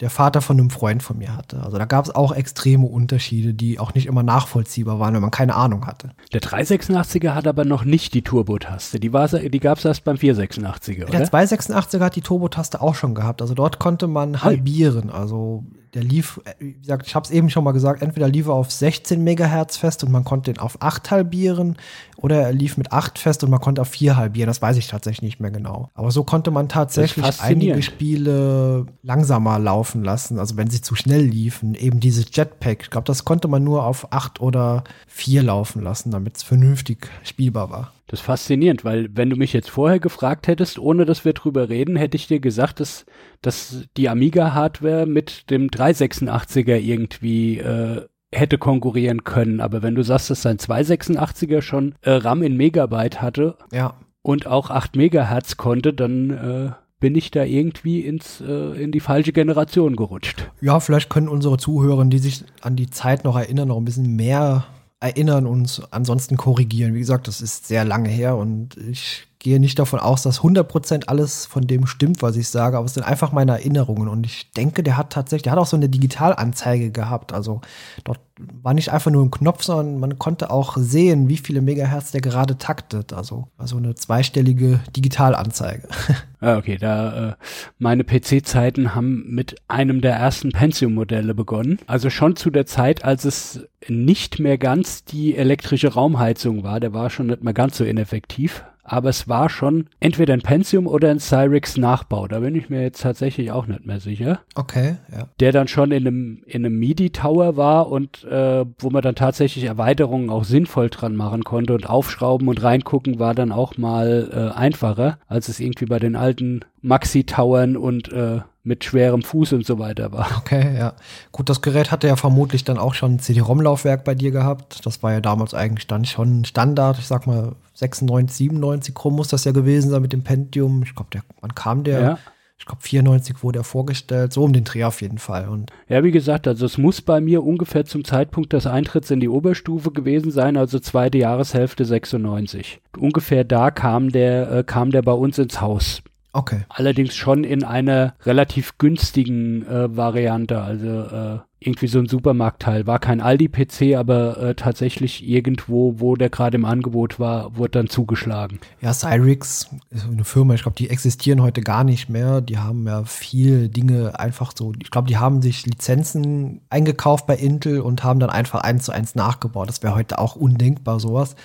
der Vater von einem Freund von mir hatte. Also da gab es auch extreme Unterschiede, die auch nicht immer nachvollziehbar waren, wenn man keine Ahnung hatte. Der 386er hat aber noch nicht die Turbo-Taste. Die, die gab es erst beim 486er, oder? Der 286er hat die Turbo-Taste auch schon gehabt. Also dort konnte man halbieren. Also der lief, äh, wie gesagt, ich habe es eben schon mal gesagt, entweder lief er auf 16 Megahertz fest und man konnte den auf 8 halbieren oder er lief mit 8 fest und man konnte auf 4 halbieren. Das weiß ich tatsächlich nicht mehr genau. Aber so konnte man tatsächlich einige Spiele langsamer laufen laufen lassen, also wenn sie zu schnell liefen, eben dieses Jetpack. Ich glaube, das konnte man nur auf acht oder vier laufen lassen, damit es vernünftig spielbar war. Das ist faszinierend, weil wenn du mich jetzt vorher gefragt hättest, ohne dass wir drüber reden, hätte ich dir gesagt, dass, dass die Amiga-Hardware mit dem 386er irgendwie äh, hätte konkurrieren können. Aber wenn du sagst, dass sein 286er schon äh, RAM in Megabyte hatte ja. und auch 8 Megahertz konnte, dann äh, bin ich da irgendwie ins, äh, in die falsche Generation gerutscht. Ja, vielleicht können unsere Zuhörer, die sich an die Zeit noch erinnern, noch ein bisschen mehr erinnern und ansonsten korrigieren. Wie gesagt, das ist sehr lange her und ich gehe nicht davon aus, dass 100% alles von dem stimmt, was ich sage, aber es sind einfach meine Erinnerungen. Und ich denke, der hat tatsächlich, der hat auch so eine Digitalanzeige gehabt, also dort war nicht einfach nur ein Knopf, sondern man konnte auch sehen, wie viele Megahertz der gerade taktet, also also eine zweistellige Digitalanzeige. *laughs* Ah, okay, da äh, meine PC-Zeiten haben mit einem der ersten Pentium-Modelle begonnen, also schon zu der Zeit, als es nicht mehr ganz die elektrische Raumheizung war, der war schon nicht mehr ganz so ineffektiv aber es war schon entweder ein Pentium oder ein Cyrix Nachbau. Da bin ich mir jetzt tatsächlich auch nicht mehr sicher. Okay, ja. Der dann schon in einem, in einem MIDI-Tower war und äh, wo man dann tatsächlich Erweiterungen auch sinnvoll dran machen konnte und aufschrauben und reingucken war dann auch mal äh, einfacher, als es irgendwie bei den alten Maxi-Towern und äh, mit schwerem Fuß und so weiter war. Okay, ja. Gut, das Gerät hatte ja vermutlich dann auch schon ein CD-ROM-Laufwerk bei dir gehabt. Das war ja damals eigentlich dann schon Standard. Ich sag mal 96, 97 Chrom muss das ja gewesen sein mit dem Pentium. Ich glaube, wann kam der? Ja. Ich glaube, 94 wurde er vorgestellt, so um den Dreh auf jeden Fall. Und ja, wie gesagt, also es muss bei mir ungefähr zum Zeitpunkt des Eintritts in die Oberstufe gewesen sein, also zweite Jahreshälfte 96. Ungefähr da kam der, äh, kam der bei uns ins Haus. Okay. Allerdings schon in einer relativ günstigen äh, Variante, also äh, irgendwie so ein Supermarktteil. War kein Aldi-PC, aber äh, tatsächlich irgendwo, wo der gerade im Angebot war, wurde dann zugeschlagen. Ja, Cyrix ist eine Firma, ich glaube, die existieren heute gar nicht mehr. Die haben ja viel Dinge einfach so, ich glaube, die haben sich Lizenzen eingekauft bei Intel und haben dann einfach eins zu eins nachgebaut. Das wäre heute auch undenkbar, sowas.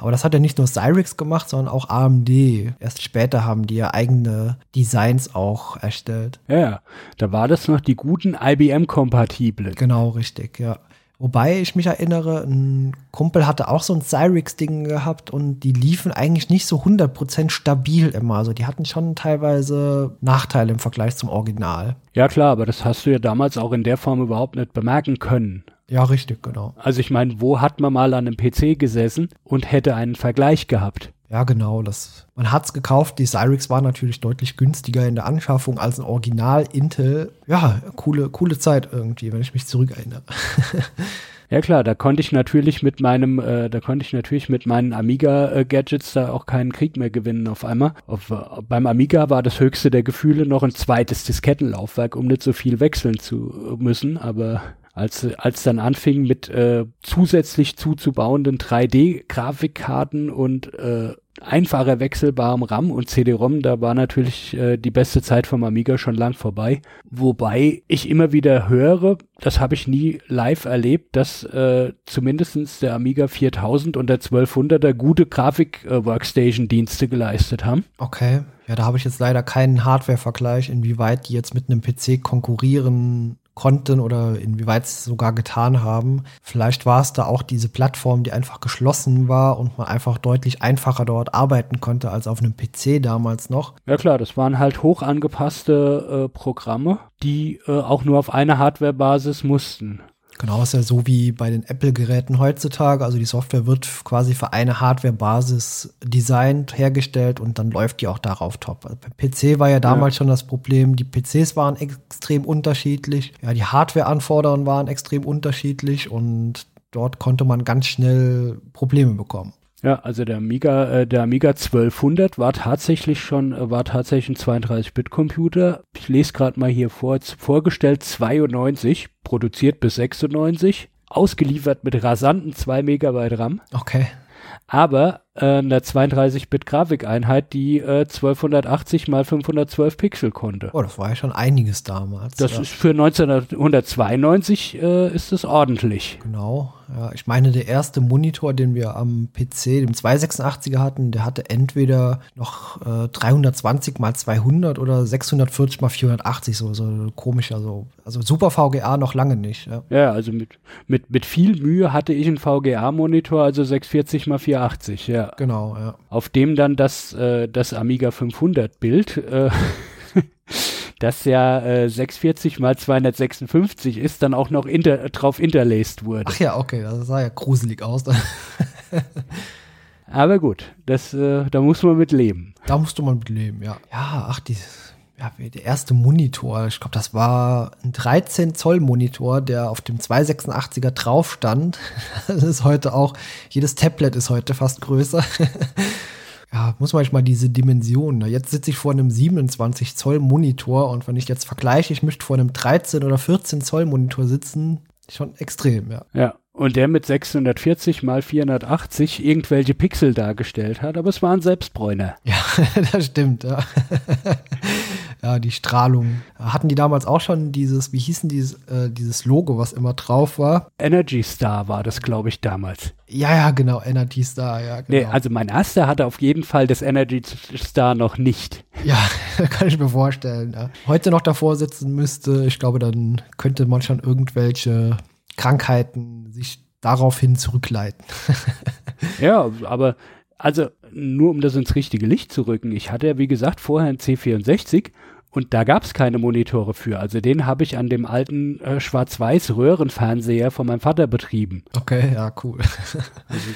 Aber das hat ja nicht nur Cyrix gemacht, sondern auch AMD. Erst später haben die ja eigene Designs auch erstellt. Ja, da war das noch die guten IBM-kompatibel Blöd. Genau, richtig, ja. Wobei ich mich erinnere, ein Kumpel hatte auch so ein Cyrix-Ding gehabt und die liefen eigentlich nicht so 100% stabil immer. Also die hatten schon teilweise Nachteile im Vergleich zum Original. Ja klar, aber das hast du ja damals auch in der Form überhaupt nicht bemerken können. Ja, richtig, genau. Also ich meine, wo hat man mal an einem PC gesessen und hätte einen Vergleich gehabt? Ja, genau. Das, man hat's gekauft. Die Cyrix war natürlich deutlich günstiger in der Anschaffung als ein Original Intel. Ja, coole, coole Zeit irgendwie, wenn ich mich zurückerinnere. Ja klar, da konnte ich natürlich mit meinem, äh, da konnte ich natürlich mit meinen Amiga-Gadgets da auch keinen Krieg mehr gewinnen auf einmal. Auf, äh, beim Amiga war das höchste der Gefühle noch ein zweites Diskettenlaufwerk, um nicht so viel wechseln zu müssen, aber als, als dann anfing mit äh, zusätzlich zuzubauenden 3D-Grafikkarten und äh, einfacher wechselbarem RAM und CD-ROM, da war natürlich äh, die beste Zeit vom Amiga schon lang vorbei. Wobei ich immer wieder höre, das habe ich nie live erlebt, dass äh, zumindestens der Amiga 4000 und der 1200er gute Grafik-Workstation-Dienste geleistet haben. Okay. Ja, da habe ich jetzt leider keinen Hardware-Vergleich, inwieweit die jetzt mit einem PC konkurrieren konnten oder inwieweit es sogar getan haben. Vielleicht war es da auch diese Plattform, die einfach geschlossen war und man einfach deutlich einfacher dort arbeiten konnte als auf einem PC damals noch. Ja klar, das waren halt hoch angepasste äh, Programme, die äh, auch nur auf einer Hardwarebasis mussten. Genau, ist ja so wie bei den Apple-Geräten heutzutage. Also die Software wird quasi für eine Hardware-Basis designt, hergestellt und dann läuft die auch darauf top. Also beim PC war ja damals ja. schon das Problem, die PCs waren extrem unterschiedlich. Ja, die Hardware-Anforderungen waren extrem unterschiedlich und dort konnte man ganz schnell Probleme bekommen. Ja, also der Amiga, äh, der Amiga 1200 war tatsächlich schon, äh, war tatsächlich ein 32-Bit-Computer. Ich lese gerade mal hier vor, vorgestellt 92, produziert bis 96, ausgeliefert mit rasanten 2 Megabyte RAM. Okay. Aber einer 32-Bit-Grafikeinheit, die äh, 1280 mal 512 Pixel konnte. Oh, das war ja schon einiges damals. Das ja. ist für 1992 äh, ist es ordentlich. Genau. Ja, ich meine, der erste Monitor, den wir am PC, dem 286er hatten, der hatte entweder noch äh, 320 mal 200 oder 640 mal 480, so, so komisch. Also, also Super VGA noch lange nicht. Ja, ja also mit, mit, mit viel Mühe hatte ich einen VGA-Monitor, also 640 mal 480, ja. Genau, ja. Auf dem dann das, äh, das Amiga 500 Bild äh, *laughs* das ja äh, 640 mal 256 ist, dann auch noch inter, drauf interlaced wurde. Ach ja, okay, das sah ja gruselig aus. *laughs* Aber gut, das, äh, da muss man mit leben. Da musst du mal mit leben, ja. Ja, ach, die, ja, der erste Monitor, ich glaube, das war ein 13 Zoll Monitor, der auf dem 286er drauf stand. *laughs* Das ist heute auch, jedes Tablet ist heute fast größer *laughs* ja, muss manchmal diese Dimensionen. Jetzt sitze ich vor einem 27 Zoll Monitor und wenn ich jetzt vergleiche, ich möchte vor einem 13 oder 14 Zoll Monitor sitzen, schon extrem, ja. Ja. Und der mit 640 mal 480 irgendwelche Pixel dargestellt hat, aber es war ein Selbstbräuner. Ja, *laughs* das stimmt, ja. Ja, die Strahlung. Hatten die damals auch schon dieses, wie hießen dieses, äh, dieses Logo, was immer drauf war? Energy Star war das, glaube ich, damals. Ja, ja, genau, Energy Star, ja, genau. Nee, also mein erster hatte auf jeden Fall das Energy Star noch nicht. Ja, *laughs* kann ich mir vorstellen. Ja. Heute noch davor sitzen müsste, ich glaube, dann könnte man schon irgendwelche Krankheiten sich daraufhin zurückleiten. *laughs* ja, aber also nur um das ins richtige Licht zu rücken, ich hatte ja wie gesagt vorher ein C64 und da gab es keine Monitore für. Also den habe ich an dem alten äh, schwarz-weiß Röhrenfernseher von meinem Vater betrieben. Okay, ja, cool. *laughs* also,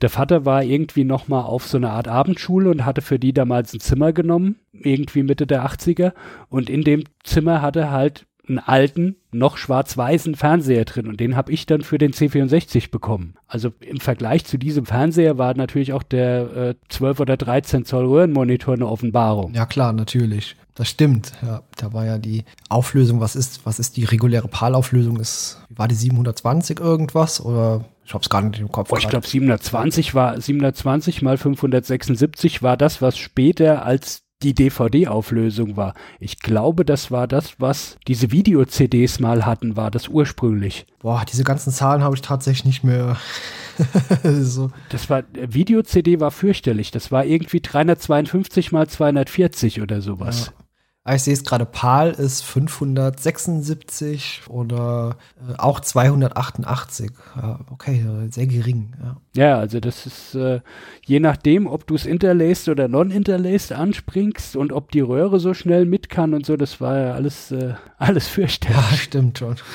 der Vater war irgendwie noch mal auf so eine Art Abendschule und hatte für die damals ein Zimmer genommen, irgendwie Mitte der 80er. Und in dem Zimmer hatte halt einen alten, noch schwarz-weißen Fernseher drin und den habe ich dann für den C64 bekommen. Also im Vergleich zu diesem Fernseher war natürlich auch der äh, 12 oder 13 Zoll Röhrenmonitor eine Offenbarung. Ja klar, natürlich. Das stimmt. Ja, da war ja die Auflösung, was ist, was ist die reguläre PAL-Auflösung? war die 720 irgendwas oder ich hab's gar nicht im Kopf. Oh, ich glaube 720 war 720 mal 576 war das, was später als die DVD-Auflösung war. Ich glaube, das war das, was diese Video-CDs mal hatten, war das ursprünglich. Boah, diese ganzen Zahlen habe ich tatsächlich nicht mehr. *laughs* so. Das war, Video-CD war fürchterlich. Das war irgendwie 352 mal 240 oder sowas. Ah, ich sehe es gerade, PAL ist 576 oder äh, auch 288. Ja, okay, sehr gering. Ja, ja also das ist äh, je nachdem, ob du es interlaced oder non-interlaced anspringst und ob die Röhre so schnell mit kann und so, das war ja alles, äh, alles fürchterlich. Ja, stimmt schon. *laughs*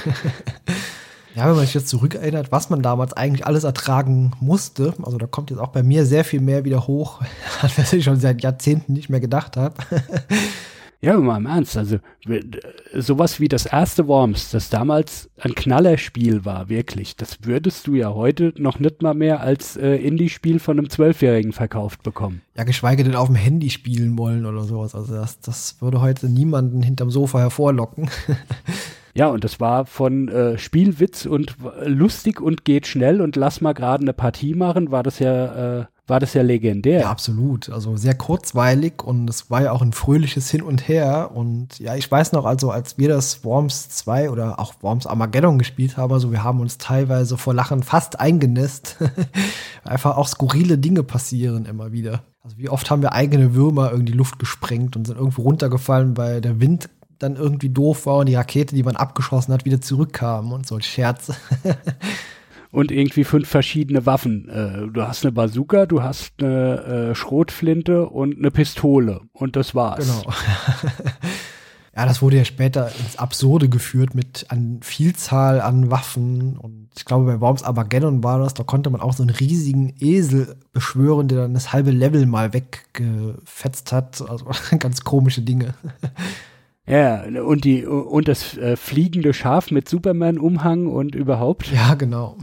Ja, wenn man sich jetzt zurückerinnert, was man damals eigentlich alles ertragen musste, also da kommt jetzt auch bei mir sehr viel mehr wieder hoch, *laughs* als ich schon seit Jahrzehnten nicht mehr gedacht habe. Ja, mal im Ernst, also sowas wie das erste Worms, das damals ein Knallerspiel war, wirklich, das würdest du ja heute noch nicht mal mehr als äh, Indie-Spiel von einem Zwölfjährigen verkauft bekommen. Ja, geschweige denn auf dem Handy spielen wollen oder sowas. Also das, das würde heute niemanden hinterm Sofa hervorlocken. *laughs* Ja, und das war von äh, Spielwitz und lustig und geht schnell und lass mal gerade eine Partie machen, war das ja äh, war das ja legendär. Ja, absolut. Also sehr kurzweilig und es war ja auch ein fröhliches Hin und Her. Und ja, ich weiß noch, also als wir das Worms 2 oder auch Worms Armageddon gespielt haben, also wir haben uns teilweise vor Lachen fast eingenässt. *laughs* Einfach auch skurrile Dinge passieren immer wieder. Also wie oft haben wir eigene Würmer irgendwie Luft gesprengt und sind irgendwo runtergefallen, weil der Wind dann irgendwie doof war und die Rakete, die man abgeschossen hat, wieder zurückkam und so Scherz. *laughs* und irgendwie fünf verschiedene Waffen. Äh, du hast eine Bazooka, du hast eine äh, Schrotflinte und eine Pistole und das war's. Genau. *laughs* ja, das wurde ja später ins Absurde geführt mit an Vielzahl an Waffen und ich glaube bei Worms Armageddon war das, da konnte man auch so einen riesigen Esel beschwören, der dann das halbe Level mal weggefetzt hat. Also *laughs* ganz komische Dinge. Ja, und die und das äh, fliegende Schaf mit Superman-Umhang und überhaupt. Ja, genau.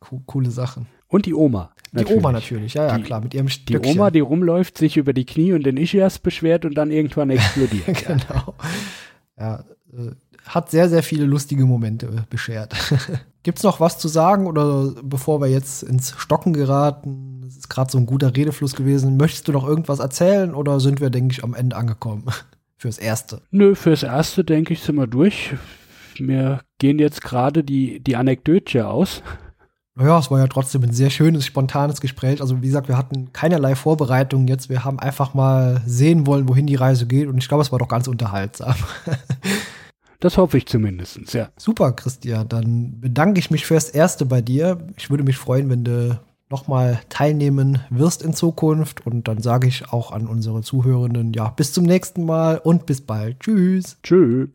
*laughs* Coole Sachen. Und die Oma. Natürlich. Die Oma natürlich, ja, ja, die, klar, mit ihrem Stöckchen. Die Oma, die rumläuft, sich über die Knie und den Ischias beschwert und dann irgendwann explodiert. *laughs* genau. Ja, äh, hat sehr, sehr viele lustige Momente äh, beschert. *laughs* Gibt's noch was zu sagen oder bevor wir jetzt ins Stocken geraten? ist gerade so ein guter Redefluss gewesen. Möchtest du noch irgendwas erzählen oder sind wir, denke ich, am Ende angekommen? Fürs Erste. Nö, fürs Erste, denke ich, sind wir durch. Mir gehen jetzt gerade die, die Anekdötchen aus. Naja, es war ja trotzdem ein sehr schönes, spontanes Gespräch. Also wie gesagt, wir hatten keinerlei Vorbereitung jetzt. Wir haben einfach mal sehen wollen, wohin die Reise geht. Und ich glaube, es war doch ganz unterhaltsam. *laughs* Das hoffe ich zumindest, ja. Super, Christian. Dann bedanke ich mich fürs Erste bei dir. Ich würde mich freuen, wenn du nochmal teilnehmen wirst in Zukunft. Und dann sage ich auch an unsere Zuhörenden, ja, bis zum nächsten Mal und bis bald. Tschüss. Tschüss.